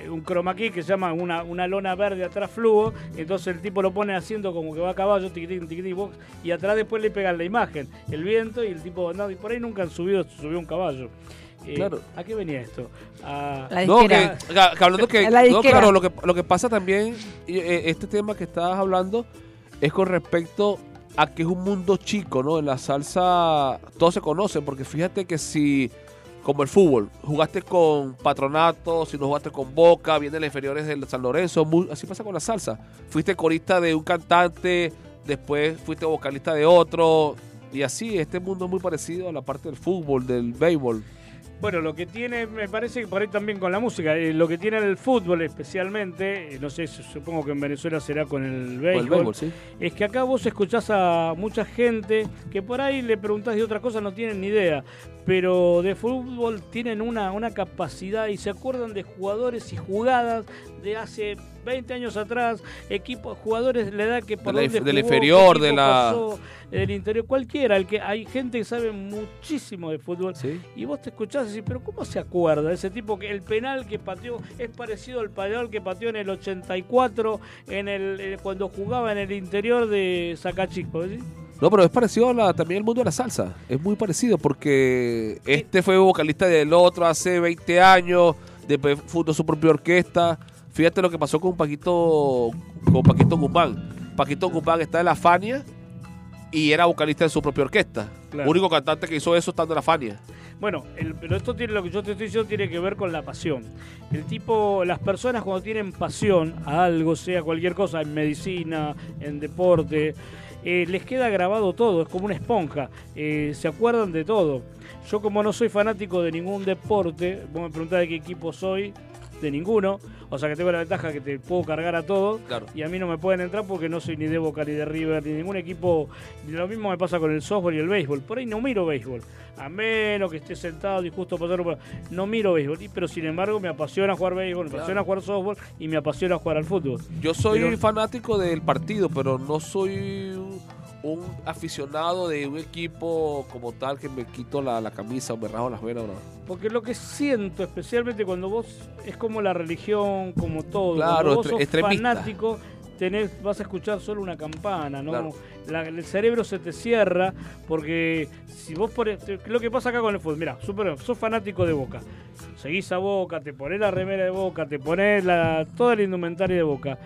un chroma key que se llama una, una lona verde atrás fluo, entonces el tipo lo pone haciendo como que va a caballo, tiquitín, tiquitín, box, y atrás después le pegan la imagen, el viento y el tipo, no, y por ahí nunca han subido, subió un caballo. Eh, Claro. ¿A qué venía esto? A- La No, que, que- que hablando que, [laughs] La no, claro, lo que, lo que pasa también, eh, este tema que estabas hablando, es con respecto a que es un mundo chico, ¿no? En la salsa todos se conocen, porque fíjate que si, como el fútbol, jugaste con Patronato, si no jugaste con Boca, vienen las inferiores del San Lorenzo, así pasa con la salsa. Fuiste corista de un cantante, después fuiste vocalista de otro, y así, este mundo es muy parecido a la parte del fútbol, del béisbol. Bueno, lo que tiene, me parece que por ahí también con la música, eh, lo que tiene el fútbol especialmente, eh, no sé, su- supongo que en Venezuela será con el béisbol, el béisbol, sí. es que acá vos escuchás a mucha gente que por ahí le preguntás de otra cosa, no tienen ni idea, pero de fútbol tienen una, una capacidad y se acuerdan de jugadores y jugadas de hace 20 años atrás, equipos, jugadores de la edad que por De la del jugó, inferior, de la- pasó, del interior, cualquiera, el que hay gente que sabe muchísimo de fútbol Sí. y vos te escuchás y decís, pero ¿cómo se acuerda? Ese tipo que el penal que pateó es parecido al penal que pateó en el 84 en el, eh, cuando jugaba en el interior de Zacachisco. ¿sí? No, pero es parecido a la- también al mundo de la salsa. Es muy parecido porque este fue vocalista del otro hace 20 años, después fundó su propia orquesta. Fíjate lo que pasó con Paquito, con Paquito Guzmán. Paquito Guzmán está en la Fania y era vocalista de su propia orquesta. Claro. Único cantante que hizo eso estando en la Fania. Bueno, el- pero esto tiene lo que yo te estoy diciendo tiene que ver con la pasión. El tipo, las personas cuando tienen pasión a algo, sea cualquier cosa, en medicina, en deporte, eh, les queda grabado todo, es como una esponja, eh, se acuerdan de todo. Yo como no soy fanático de ningún deporte, vos me preguntás de qué equipo soy, de ninguno, o sea que tengo la ventaja que te puedo cargar a todos Claro. y a mí no me pueden entrar porque no soy ni de Boca ni de River ni ningún equipo. Lo mismo me pasa con el softball y el béisbol. Por ahí no miro béisbol, a menos que esté sentado y justo pasar por... No miro béisbol, pero sin embargo me apasiona jugar béisbol, me apasiona jugar softball y me apasiona jugar al fútbol. Yo soy Pero- fanático del partido, pero no soy un, aficionado de un equipo como tal que me quito la, la camisa o me rajo las venas. No. Porque lo que siento, especialmente cuando vos es como la religión, como todo, Claro, vos sos fanático, tenés, vas a escuchar solo una campana, ¿no? Claro. La- el cerebro se te cierra porque si vos pones, lo que pasa acá con el fútbol, mira, sos fanático de Boca, seguís a Boca, te pones la remera de Boca, te pones la, toda la indumentaria de Boca.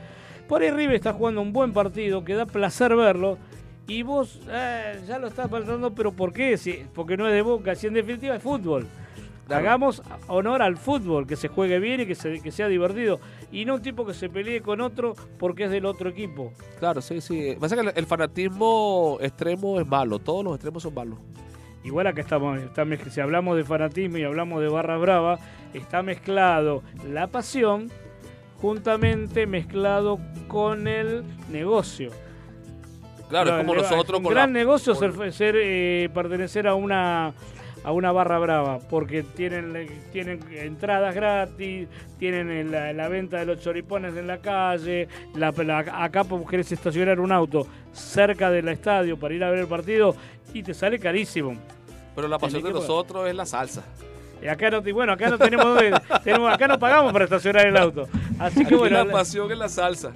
Por ahí River está jugando un buen partido que da placer verlo y vos eh, ya lo estás faltando, pero ¿por qué? Si, porque no es de Boca, si en definitiva es fútbol. Claro. Hagamos honor al fútbol, que se juegue bien y que, se- que sea divertido. Y no un tipo que se pelee con otro porque es del otro equipo. Claro, sí, sí. Pasa que el, fanatismo extremo es malo. Todos los extremos son malos. Igual acá estamos, está si hablamos de fanatismo y hablamos de barra brava, está mezclado la pasión juntamente mezclado con el negocio. Claro, No, es como el- nosotros un gran la- negocio con- ser, ser, eh, pertenecer a una a una barra brava porque tienen tienen entradas gratis tienen el- la, la venta de los choripones en la calle la, la- acá querés estacionar un auto cerca del estadio para ir a ver el partido y te sale carísimo Pero la pasión de nosotros es la salsa. y acá no bueno acá no tenemos, [laughs] tenemos acá no pagamos para estacionar el auto así que Aquí bueno la la- pasión es la salsa.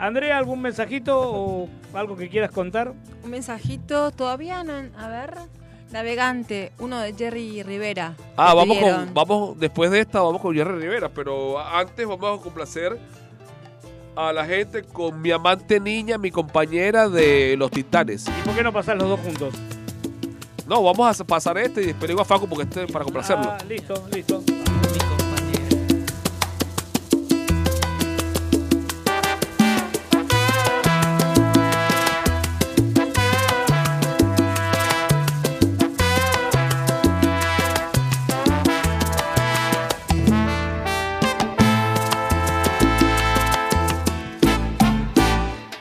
Andrea algún mensajito o algo que quieras contar Un mensajito, todavía no. A ver. Navegante, uno de Jerry Rivera. Ah, vamos pidieron. con, vamos, después de esta vamos con Jerry Rivera, pero antes vamos a complacer a la gente con mi amante niña, mi compañera de los Titanes. y por qué no pasar los dos juntos No, vamos a pasar este y después digo a Facu porque este para complacerlo. Ah, listo listo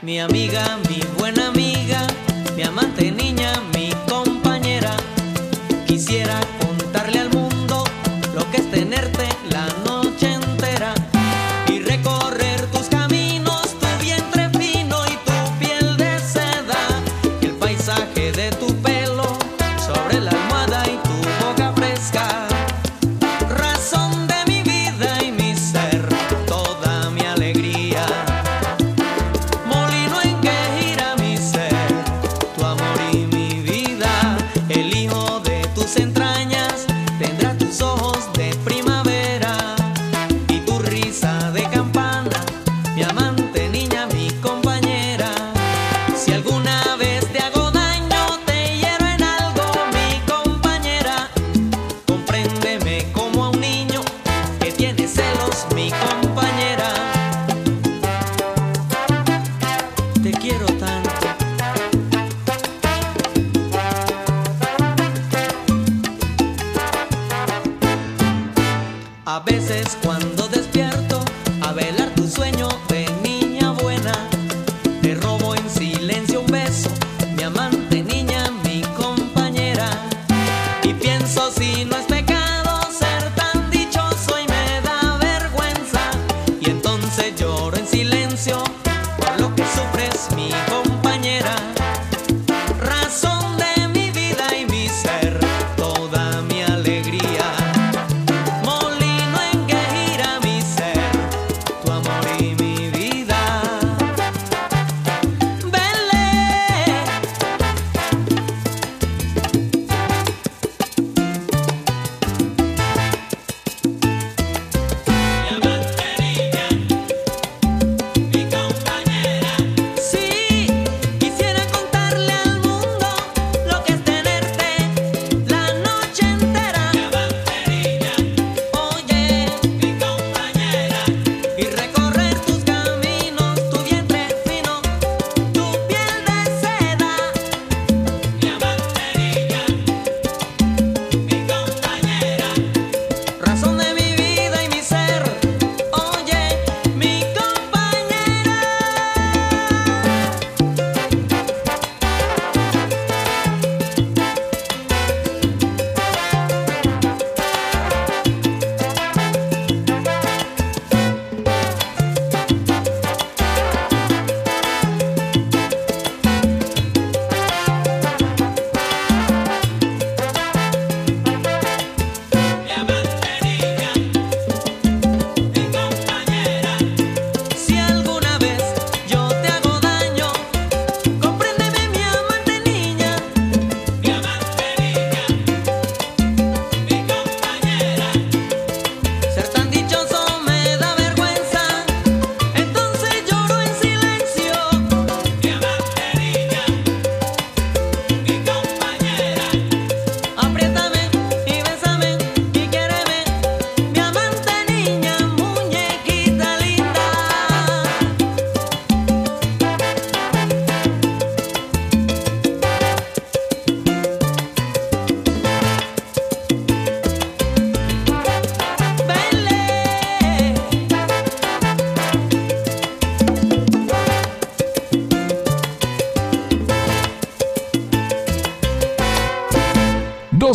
Mi amiga, mi buena amiga, mi amante niña, mi compañera. Quisiera Veces cuando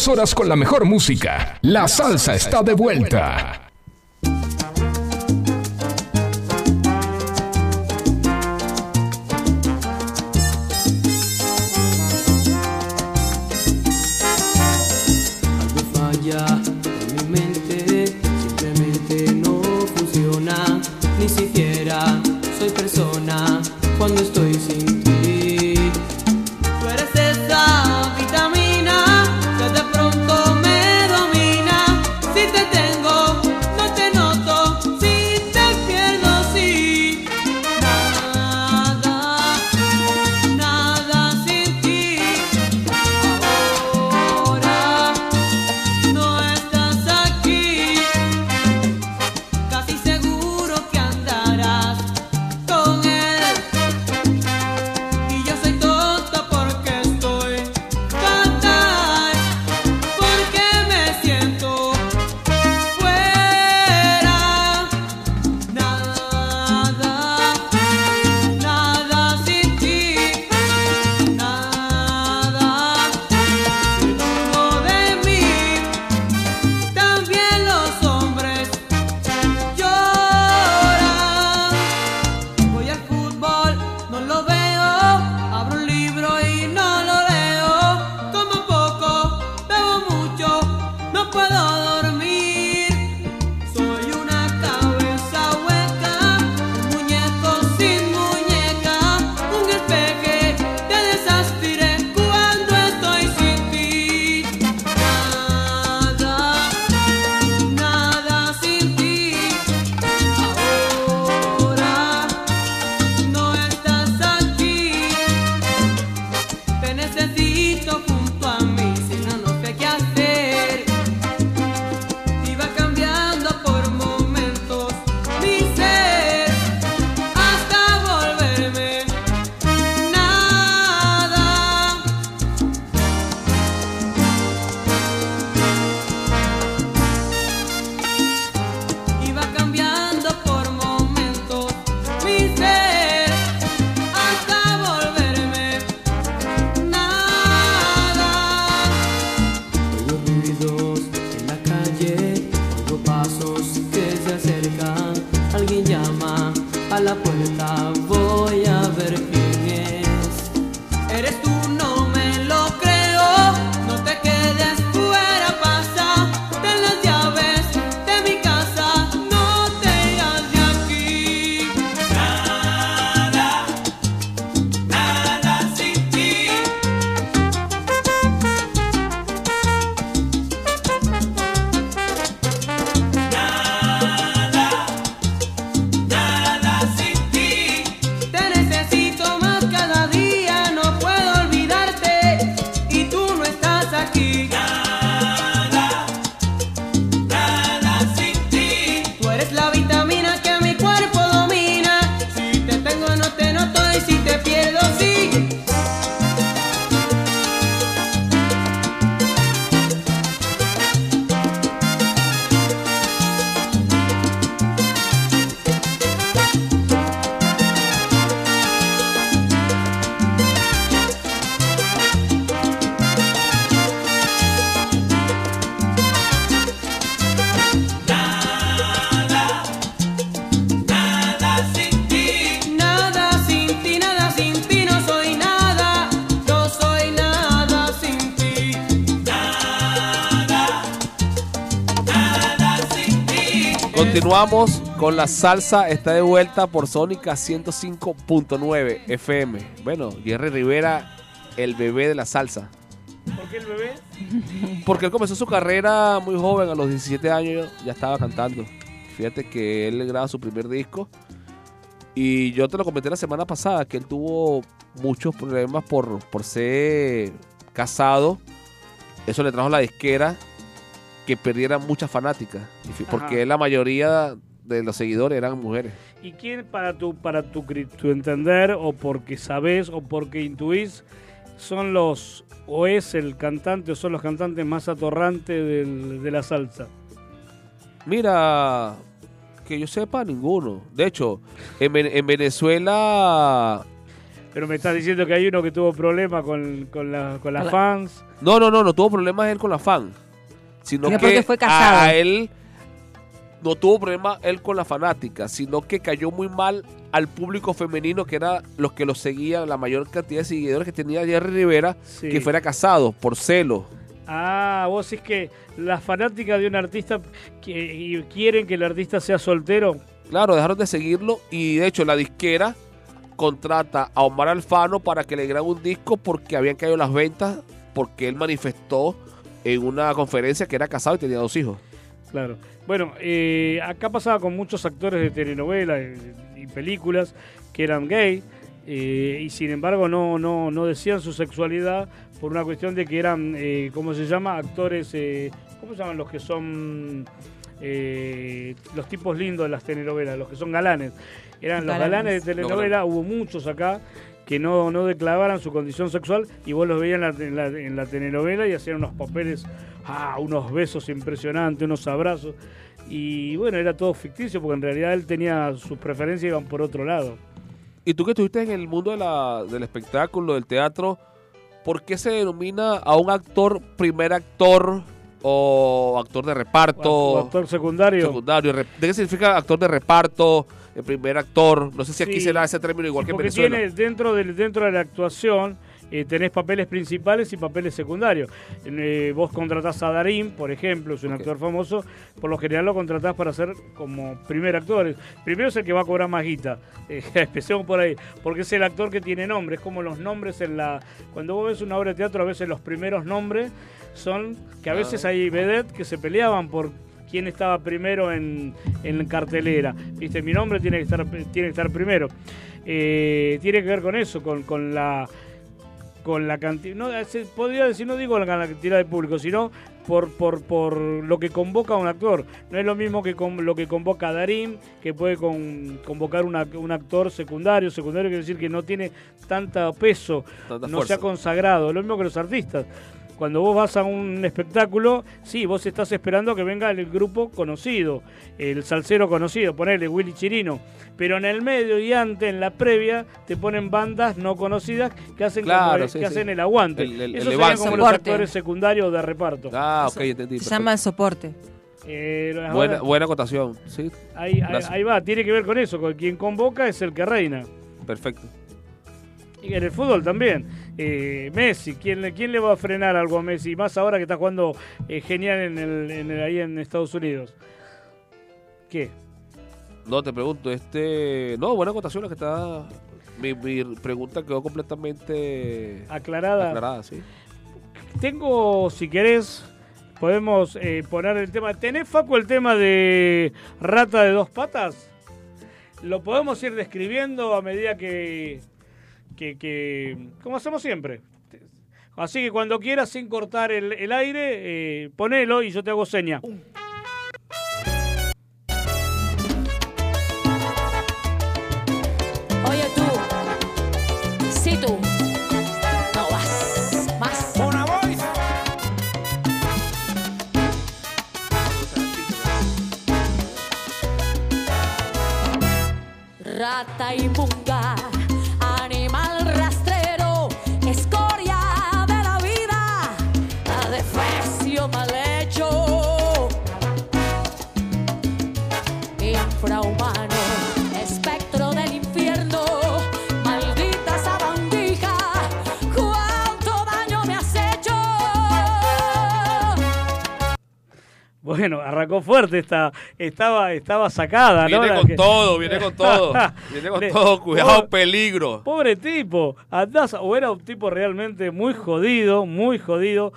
horas con la mejor música. La salsa está de vuelta. Continuamos con la salsa, está de vuelta por Sónica 105.9 FM. Bueno, Jerry Rivera, el bebé de la salsa. ¿Por qué el bebé? Porque él comenzó su carrera muy joven, a los 17 años ya estaba cantando. Fíjate que él graba su primer disco. Y yo te lo comenté la semana pasada, que él tuvo muchos problemas por, por ser casado. Eso le trajo la disquera que perdiera muchas fanáticas. Porque Ajá. la mayoría de los seguidores eran mujeres. ¿Y quién para tu para tu, tu entender o porque sabes o porque intuís son los o es el cantante o son los cantantes más atorrantes del- de la salsa? Mira, que yo sepa, ninguno. De hecho, en, en Venezuela Pero me estás diciendo que hay uno que tuvo problemas con, con, la- con las la- fans. No, no, no, no tuvo problemas él con la fan. Sino Que que porque fue casado. a él no tuvo problema él con la fanática, sino que cayó muy mal al público femenino, que era los que lo seguían, la mayor cantidad de seguidores que tenía Jerry Rivera, Sí. que fuera casado por celo. Ah, vos decís que las fanáticas de un artista que, y quieren que el artista sea soltero. Claro, dejaron de seguirlo y de hecho la disquera contrata a Omar Alfano para que le grabe un disco porque habían caído las ventas, porque él manifestó en una conferencia que era casado y tenía dos hijos. Claro. Bueno, eh, acá pasaba con muchos actores de telenovelas y, y películas que eran gay eh, y sin embargo no, no, no decían su sexualidad por una cuestión de que eran, eh, ¿cómo se llama? Actores, eh, ¿cómo se llaman los que son eh, los tipos lindos de las telenovelas, los que son galanes? Eran los Galanes. galanes de telenovela, hubo muchos acá que no, no declaraban su condición sexual y vos los veías en la, en la- en la telenovela y hacían unos papeles, ah, unos besos impresionantes, unos abrazos. Y bueno, era todo ficticio porque en realidad él tenía sus preferencias iban por otro lado. Y tú que estuviste en el mundo de la- del espectáculo, del teatro, ¿por qué se denomina a un actor primer actor o actor de reparto? O actor secundario. secundario. ¿De qué significa actor de reparto? El primer actor. No sé si aquí Sí. será ese término igual Sí, que en porque Venezuela. tiene dentro del dentro de la actuación eh, tenés papeles principales y papeles secundarios. Eh, vos contratás a Darín, por ejemplo, es un actor famoso, por lo general lo contratás para ser como primer actor. Primero es el que va a cobrar más guita, [laughs] eh, empecemos por ahí, porque es el actor que tiene nombre, es como los nombres en la... Cuando vos ves una obra de teatro, a veces los primeros nombres son que a Ah. veces hay vedettes que se peleaban por quién estaba primero en, en cartelera. Viste, mi nombre tiene que estar, tiene que estar primero. Eh, tiene que ver con eso, con, con la con la cantidad, no, se- podría decir, no digo la cantidad de público, sino por, por, por lo que convoca a un actor. No es lo mismo que con, lo que convoca a Darín, que puede con- convocar una- un actor secundario. Secundario quiere decir que no tiene tanto peso, Tanta no se ha fuerza. consagrado. Lo mismo que los artistas. Cuando vos vas a un espectáculo, sí, vos estás esperando que venga el grupo conocido, el salsero conocido, ponele Willy Chirino. Pero en el medio y antes, en la previa, te ponen bandas no conocidas que hacen, como Claro, el, sí, que sí. hacen el aguante. El- el- el Esos serían como los actores secundarios de reparto. Ah, ok, entendí. Se perfecto. llama el soporte. Eh, Buena, buena acotación. Sí, ahí, ahí- ahí va, tiene que ver con eso, con quien convoca es el que reina. perfecto. Y en el fútbol también. Eh, Messi, ¿quién, le- ¿quién le va a frenar algo a Messi? Más ahora que está jugando eh, genial en el, en el- ahí en Estados Unidos. ¿Qué? No, te pregunto, este... No, buena acotación la que está... Mi, mi pregunta quedó completamente Aclarada. aclarada, sí. Tengo, si querés, podemos eh, poner el tema. ¿Tenés, Facu, el tema de rata de dos patas? Lo podemos ir describiendo a medida que, que, que- como hacemos siempre. Así que cuando quieras, sin cortar el, el aire, eh, ponelo y yo te hago seña. Oye tú, si tú no vas más. Una voz. Rata animal Bueno, arrancó fuerte, esta, estaba, estaba sacada. Viene con que- todo, viene con todo. [laughs] Viene con todo, cuidado, Pobre- peligro. Pobre tipo, andás, o era un tipo realmente muy jodido, muy jodido.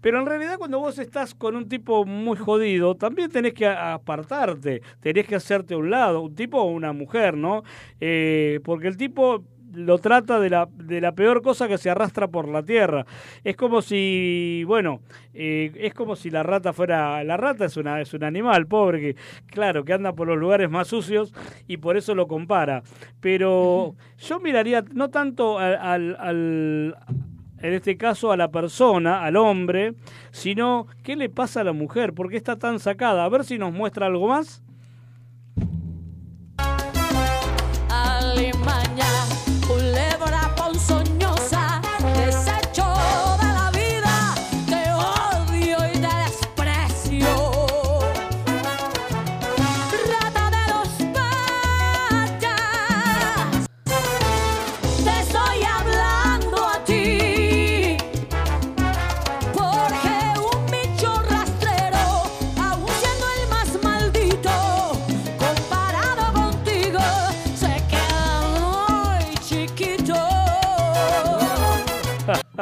Pero en realidad cuando vos estás con un tipo muy jodido, también tenés que apartarte, tenés que hacerte a un lado, un tipo o una mujer, ¿no? Eh, porque el tipo lo trata de la, de la peor cosa que se arrastra por la tierra. Es como si, bueno, eh, es como si la rata fuera, la rata es una es un animal pobre que, claro, que anda por los lugares más sucios y por eso lo compara. Pero yo miraría no tanto al, al- al- en este caso a la persona, al hombre, sino qué le pasa a la mujer, por qué está tan sacada. A ver si nos muestra algo más.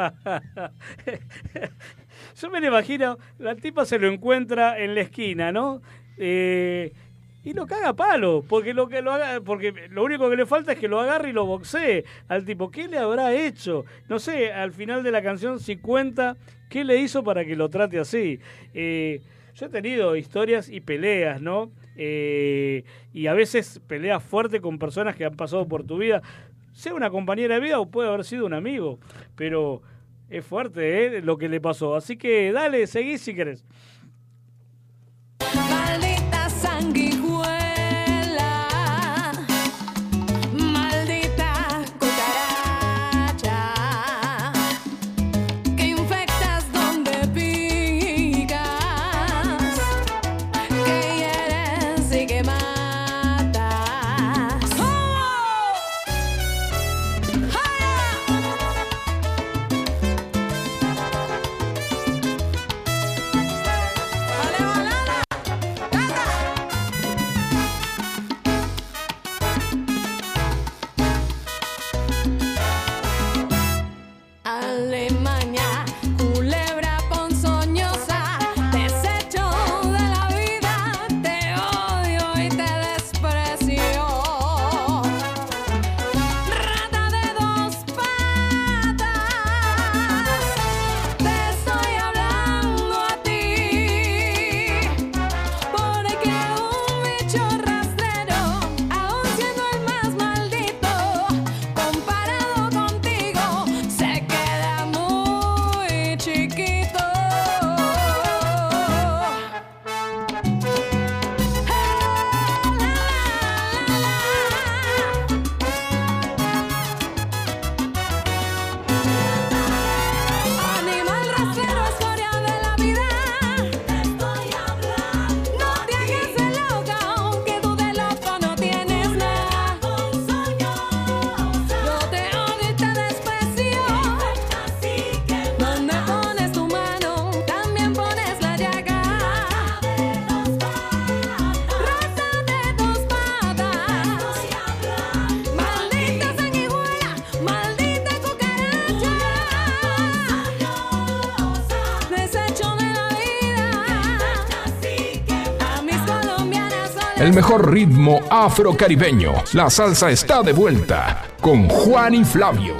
[laughs] Yo me lo imagino, la tipa se lo encuentra en la esquina, ¿no? Eh, y lo caga a palo, porque lo que lo haga, porque lo único que le falta es que lo agarre y lo boxee al tipo. ¿Qué le habrá hecho? No sé, al final de la canción si cuenta qué le hizo para que lo trate así. Eh, yo he tenido historias y peleas, ¿no? Eh, y a veces peleas fuertes con personas que han pasado por tu vida, sea una compañera de vida o puede haber sido un amigo, pero es fuerte ¿eh? lo que le pasó. Así que dale, seguí si querés. Maldita sanguijuela, El mejor ritmo afrocaribeño. La salsa está de vuelta con Juan y Flavio.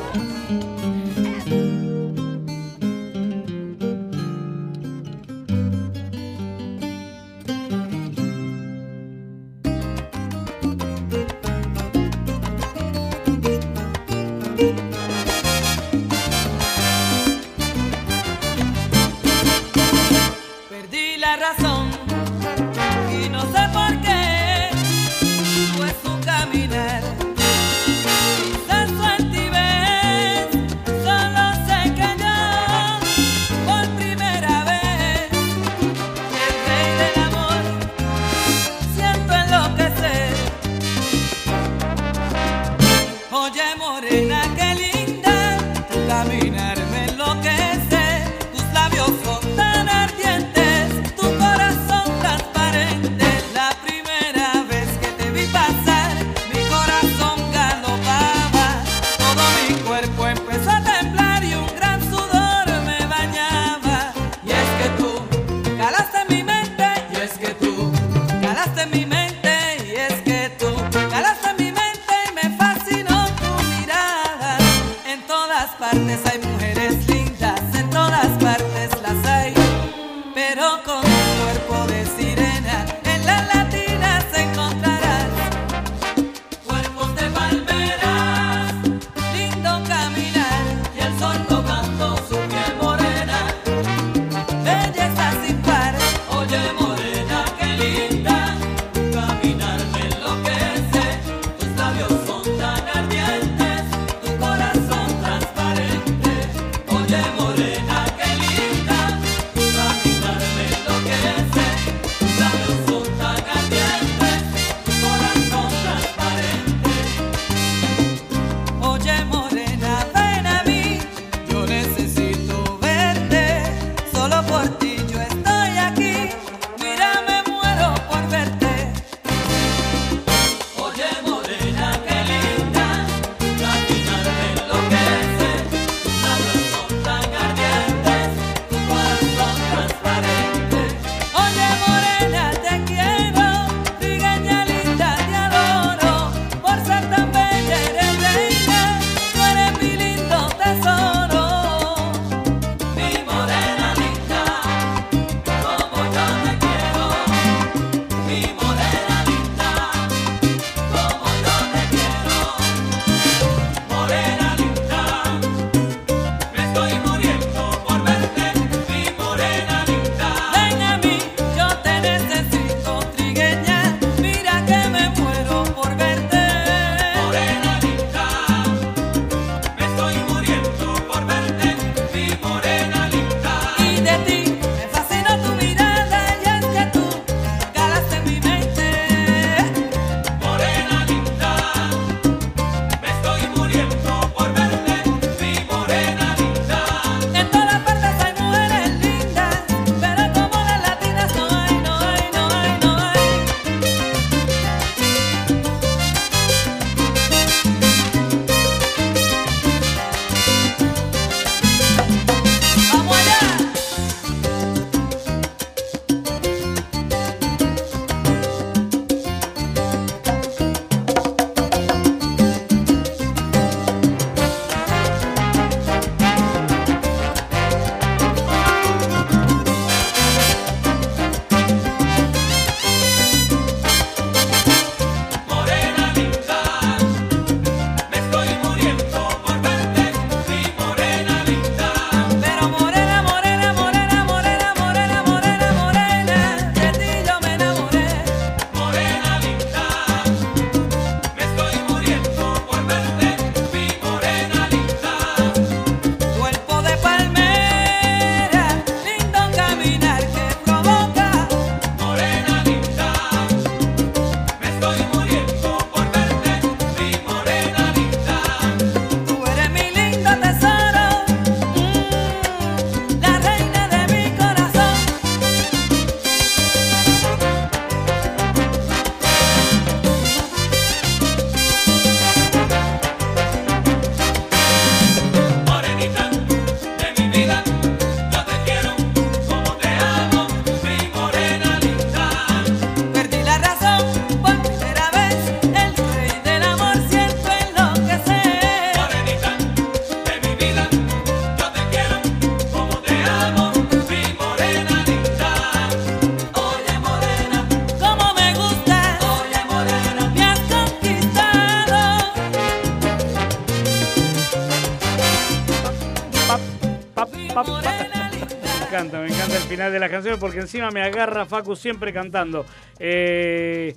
Final de las canciones porque encima me agarra Facu siempre cantando. Eh,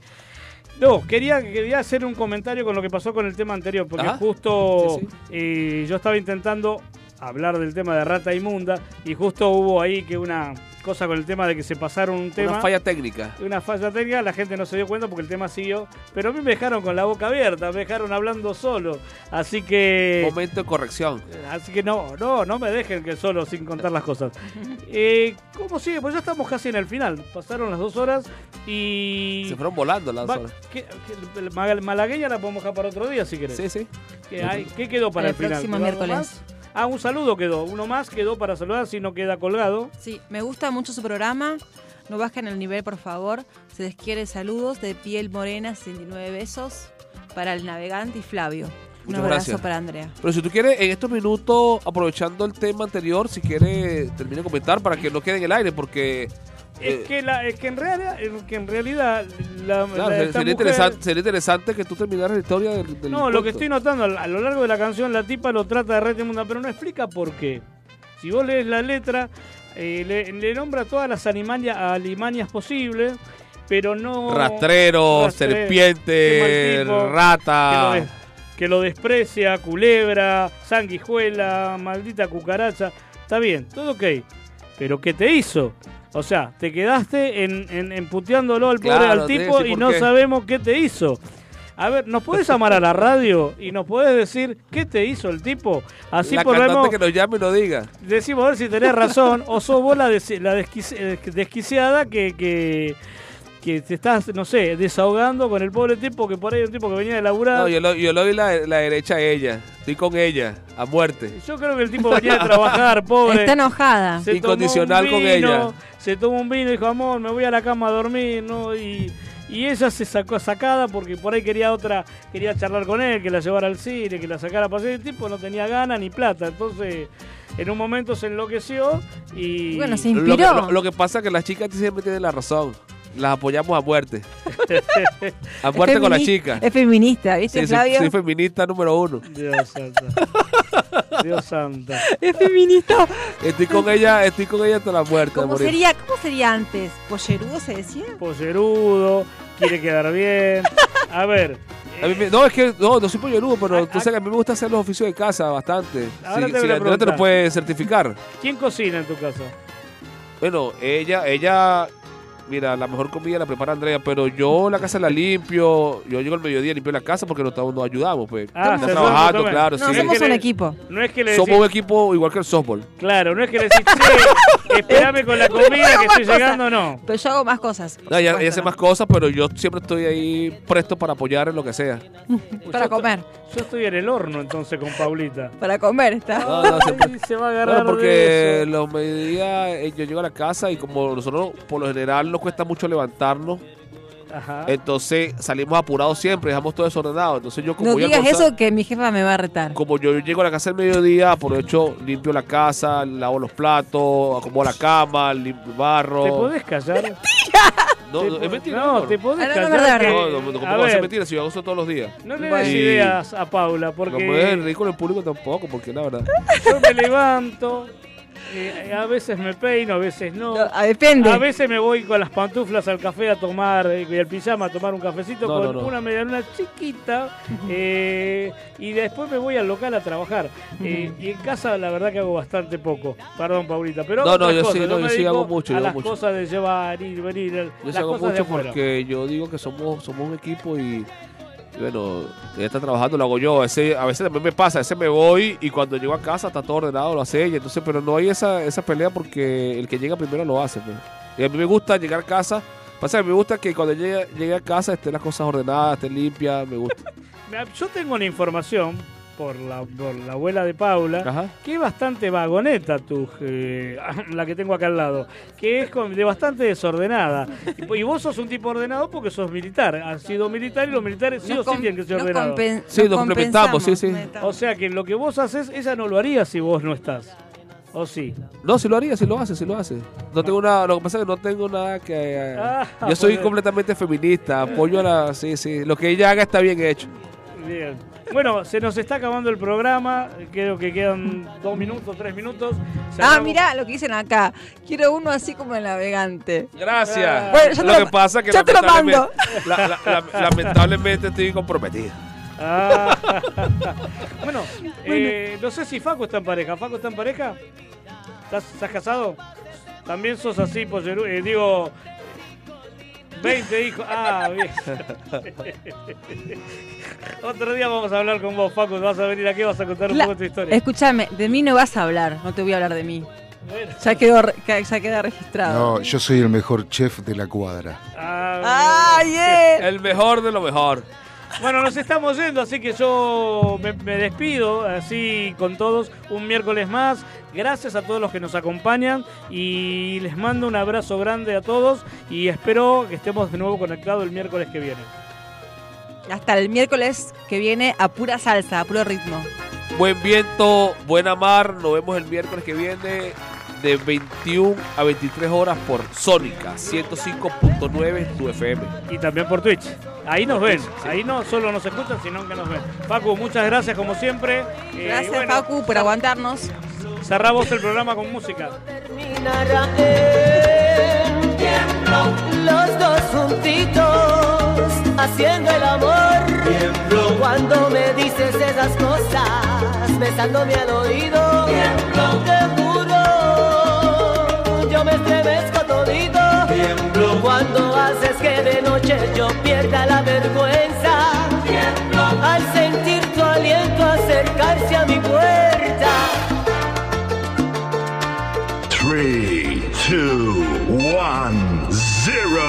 no, quería, quería hacer un comentario con lo que pasó con el tema anterior, porque Ajá. justo Sí, eh, yo estaba intentando hablar del tema de rata inmunda y justo hubo ahí que una cosa con el tema de que se pasaron un tema. Una falla técnica. una falla técnica, la gente no se dio cuenta porque el tema siguió, pero a mí me dejaron con la boca abierta, me dejaron hablando solo, así que Momento de corrección. así que no, no, no me dejen que solo sin contar las cosas. [laughs] Eh, ¿Cómo sigue? Pues ya estamos casi en el final, pasaron las dos horas y Se fueron volando las Va- horas. ¿qué- qué- el Mal- Malagueña la podemos dejar para otro día si querés. Sí, sí. ¿Qué, hay- qué quedó para El el, final? próximo ¿Quedó algo miércoles. más? Ah, un saludo quedó, uno más quedó para saludar si no queda colgado. Sí, me gusta mucho su programa. No bajen el nivel, por favor. Se les quiere saludos de piel morena, 69 besos para el navegante y Flavio. Un abrazo gracias. para Andrea. Pero si tú quieres, en estos minutos, aprovechando el tema anterior, si quieres, termina de comentar para que no quede en el aire, porque. Es eh, que, la, es que en realidad, es que en realidad la, claro, la- sería, mujer- interesante, sería interesante que tú terminaras la historia del. del No, lo que estoy notando a, lo largo de la canción, la tipa lo trata de red inmunda, pero no explica por qué. Si vos lees la letra, eh, le, le nombra todas las animalias, alimañas posibles, pero no. Rastrero, Rastrero, serpiente, qué mal tipo, que lo, rata. que lo desprecia, culebra, sanguijuela, maldita cucaracha. Está bien, todo ok. Pero ¿qué te hizo? O sea, te quedaste en, en, en puteándolo al pobre Claro, al tipo y no qué. sabemos qué te hizo. A ver, ¿nos puedes llamar a la radio y nos puedes decir qué te hizo el tipo? Así la podemos que nos llame y nos diga. decimos a ver si tenés razón o sos vos la, des- la desquici- desquiciada que, que, que te estás, no sé, desahogando con el pobre tipo que por ahí es un tipo que venía de laburar. No, yo, lo, yo le doy la, la derecha a ella. Estoy con ella, a muerte. Yo creo que el tipo venía de trabajar, [laughs] pobre. Está enojada. Se tomó Incondicional con ella. Se tomó un vino y dijo, amor, me voy a la cama a dormir, ¿no? Y, y ella se sacó sacada porque por ahí quería otra, quería charlar con él, que la llevara al cine, que la sacara a pasear. El tipo no tenía ganas ni plata. Entonces, en un momento se enloqueció y. Bueno, se Lo que, inspiró. lo- lo que pasa es que las chicas siempre tienen la razón. Las apoyamos a muerte. [laughs] a muerte con las femini- chicas. Es feminista, ¿viste, Sí, soy, Flavio? soy feminista número uno. Dios santo. Dios santo. [laughs] Es feminista. Estoy con ella, estoy con ella hasta la muerte. a ¿Cómo morir. sería, ¿Cómo sería antes? ¿Pollerudo se decía? Pollerudo, quiere quedar bien. A ver. A mí me- no, es que no, no soy pollerudo, pero Ah, tú sabes que a mí me gusta hacer los oficios de casa bastante. Ahora Si, te si a la te lo puede certificar. ¿Quién cocina en tu casa? Bueno, ella, ella, mira, la mejor comida la prepara Andrea, pero yo la casa la limpio, yo llego al mediodía, limpio la casa porque nos, nos ayudamos, pues. Ah, se trabajando, ayudan, claro, No, sí. somos un equipo. No es que le Somos decís, un equipo igual que el softball. claro, no es que le decís, espérame con la [laughs] comida que estoy llegando, no. Pero yo hago más cosas. No, ella, hace más cosas, pero yo siempre estoy ahí presto para apoyar en lo que sea. [laughs] Para comer. Yo estoy en el horno entonces con Paulita. Para comer está. No, no, siempre- se va a agarrar Bueno, porque de eso. los mediodías eh, yo llego a la casa y como nosotros por lo general nos cuesta mucho levantarnos, Ajá. entonces salimos apurados siempre, dejamos todo desordenado. Entonces yo como No digas almorzar- eso que mi jefa me va a retar. como yo llego a la casa al mediodía, aprovecho, limpio la casa, lavo los platos, acomodo la cama, limpio el barro. ¿Te podés callar? No, Te no, po- es mentira. No, No, te podés no, callar. no, verdad, no, no, no, ¿cómo a va a ser mentira si yo hago eso todos los días? no le des ideas a Paula, No porque reír con el público tampoco, porque la verdad. yo me levanto, eh, a veces me peino, a veces no. No, ah, depende. A veces me voy con las pantuflas al café a tomar, eh, y el pijama a tomar un cafecito No, con no, no. una medialuna chiquita eh, y después me voy al local a trabajar. Eh, y en casa la verdad que hago bastante poco. Perdón, Paulita, pero No, no, yo cosas. sí, no, me yo sí hago mucho, A hago las mucho. cosas de llevar, ir, venir, el- Yo las sí hago cosas mucho porque yo digo que somos, somos un equipo y, y bueno, ella está trabajando, lo hago yo. A veces, a veces también me pasa, a veces me voy y cuando llego a casa está todo ordenado, lo hace ella. Entonces, pero no hay esa, esa pelea porque el que llega primero lo hace. pues. Y a mí me gusta llegar a casa. Pasa que me gusta que cuando llegue, llegue a casa estén las cosas ordenadas, estén limpias, me gusta. [laughs] Yo tengo una información por la, por la abuela de Paula. Ajá. que es bastante vagoneta tu, eh, [laughs] la que tengo acá al lado, que es con- de bastante desordenada. Y, y vos sos un tipo ordenado porque sos militar, has sido militar y los militares sí o sí tienen que ser ordenados. Sí, nos complementamos, sí, sí. O sea que lo que vos haces, ella no lo haría si vos no estás. ¿O sí? No, si lo haría, si lo hace, si lo hace. No tengo nada, lo que pasa es que no tengo nada que... eh, Ah, yo soy pues, completamente feminista, apoyo a la... Sí, sí, lo que ella haga está bien hecho. Bien. Bueno, se nos está acabando el programa. Creo que quedan dos minutos, tres minutos. Ah, Cerramos. mirá lo que dicen acá. Quiero uno así como el navegante. Gracias. Bueno, ya te lo lo- que pasa es que ya te lo lamentablemente, [laughs] la- la- la- lamentablemente estoy comprometido. Ah. [laughs] bueno, eh, no sé si Facu está en pareja. ¿Facu está en pareja? ¿Estás, estás casado? También sos así, polleru- eh, digo, 20 hijos. Ah, bien. Otro día vamos a hablar con vos, Facu. Vas a venir aquí, vas a contar un Cla- poco tu historia. Escúchame, de mí no vas a hablar, no te voy a hablar de mí. Ya quedó, ya queda registrado. No, yo soy el mejor chef de la cuadra. Ah, ¡Ay, eh! El mejor de lo mejor. Bueno, nos estamos yendo, así que yo me, me despido así con todos un miércoles más. Gracias a todos los que nos acompañan y les mando un abrazo grande a todos y espero que estemos de nuevo conectados el miércoles que viene. Hasta el miércoles que viene a pura salsa, a puro ritmo. Buen viento, buena mar. Nos vemos el miércoles que viene de 21 a 23 horas por Sónica 105.9 en tu FM. Y también por Twitch. Ahí nos ven, ahí no solo nos escuchan, sino que nos ven. Facu, muchas gracias como siempre. Eh, Gracias, bueno, Facu, por aguantarnos. Cerramos el programa con música. terminará en tiemblo, los dos juntitos haciendo el amor. Tiemblo cuando me dices esas cosas, besándome al oído. Tiemblo, juro, yo me estremezco todito. Tiemblo cuando haces que de noche yo pierda la vergüenza. Tiemblo al sentir tu aliento acercarse a mi puerta. 3, 2, 1, 0.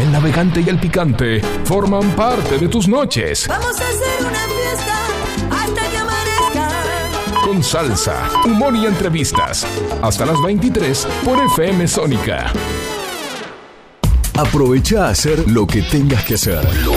El navegante y el picante forman parte de tus noches. Vamos a hacer una fiesta. Salsa, humor y entrevistas. Hasta las 23 por FM Sónica. Aprovecha a hacer lo que tengas que hacer.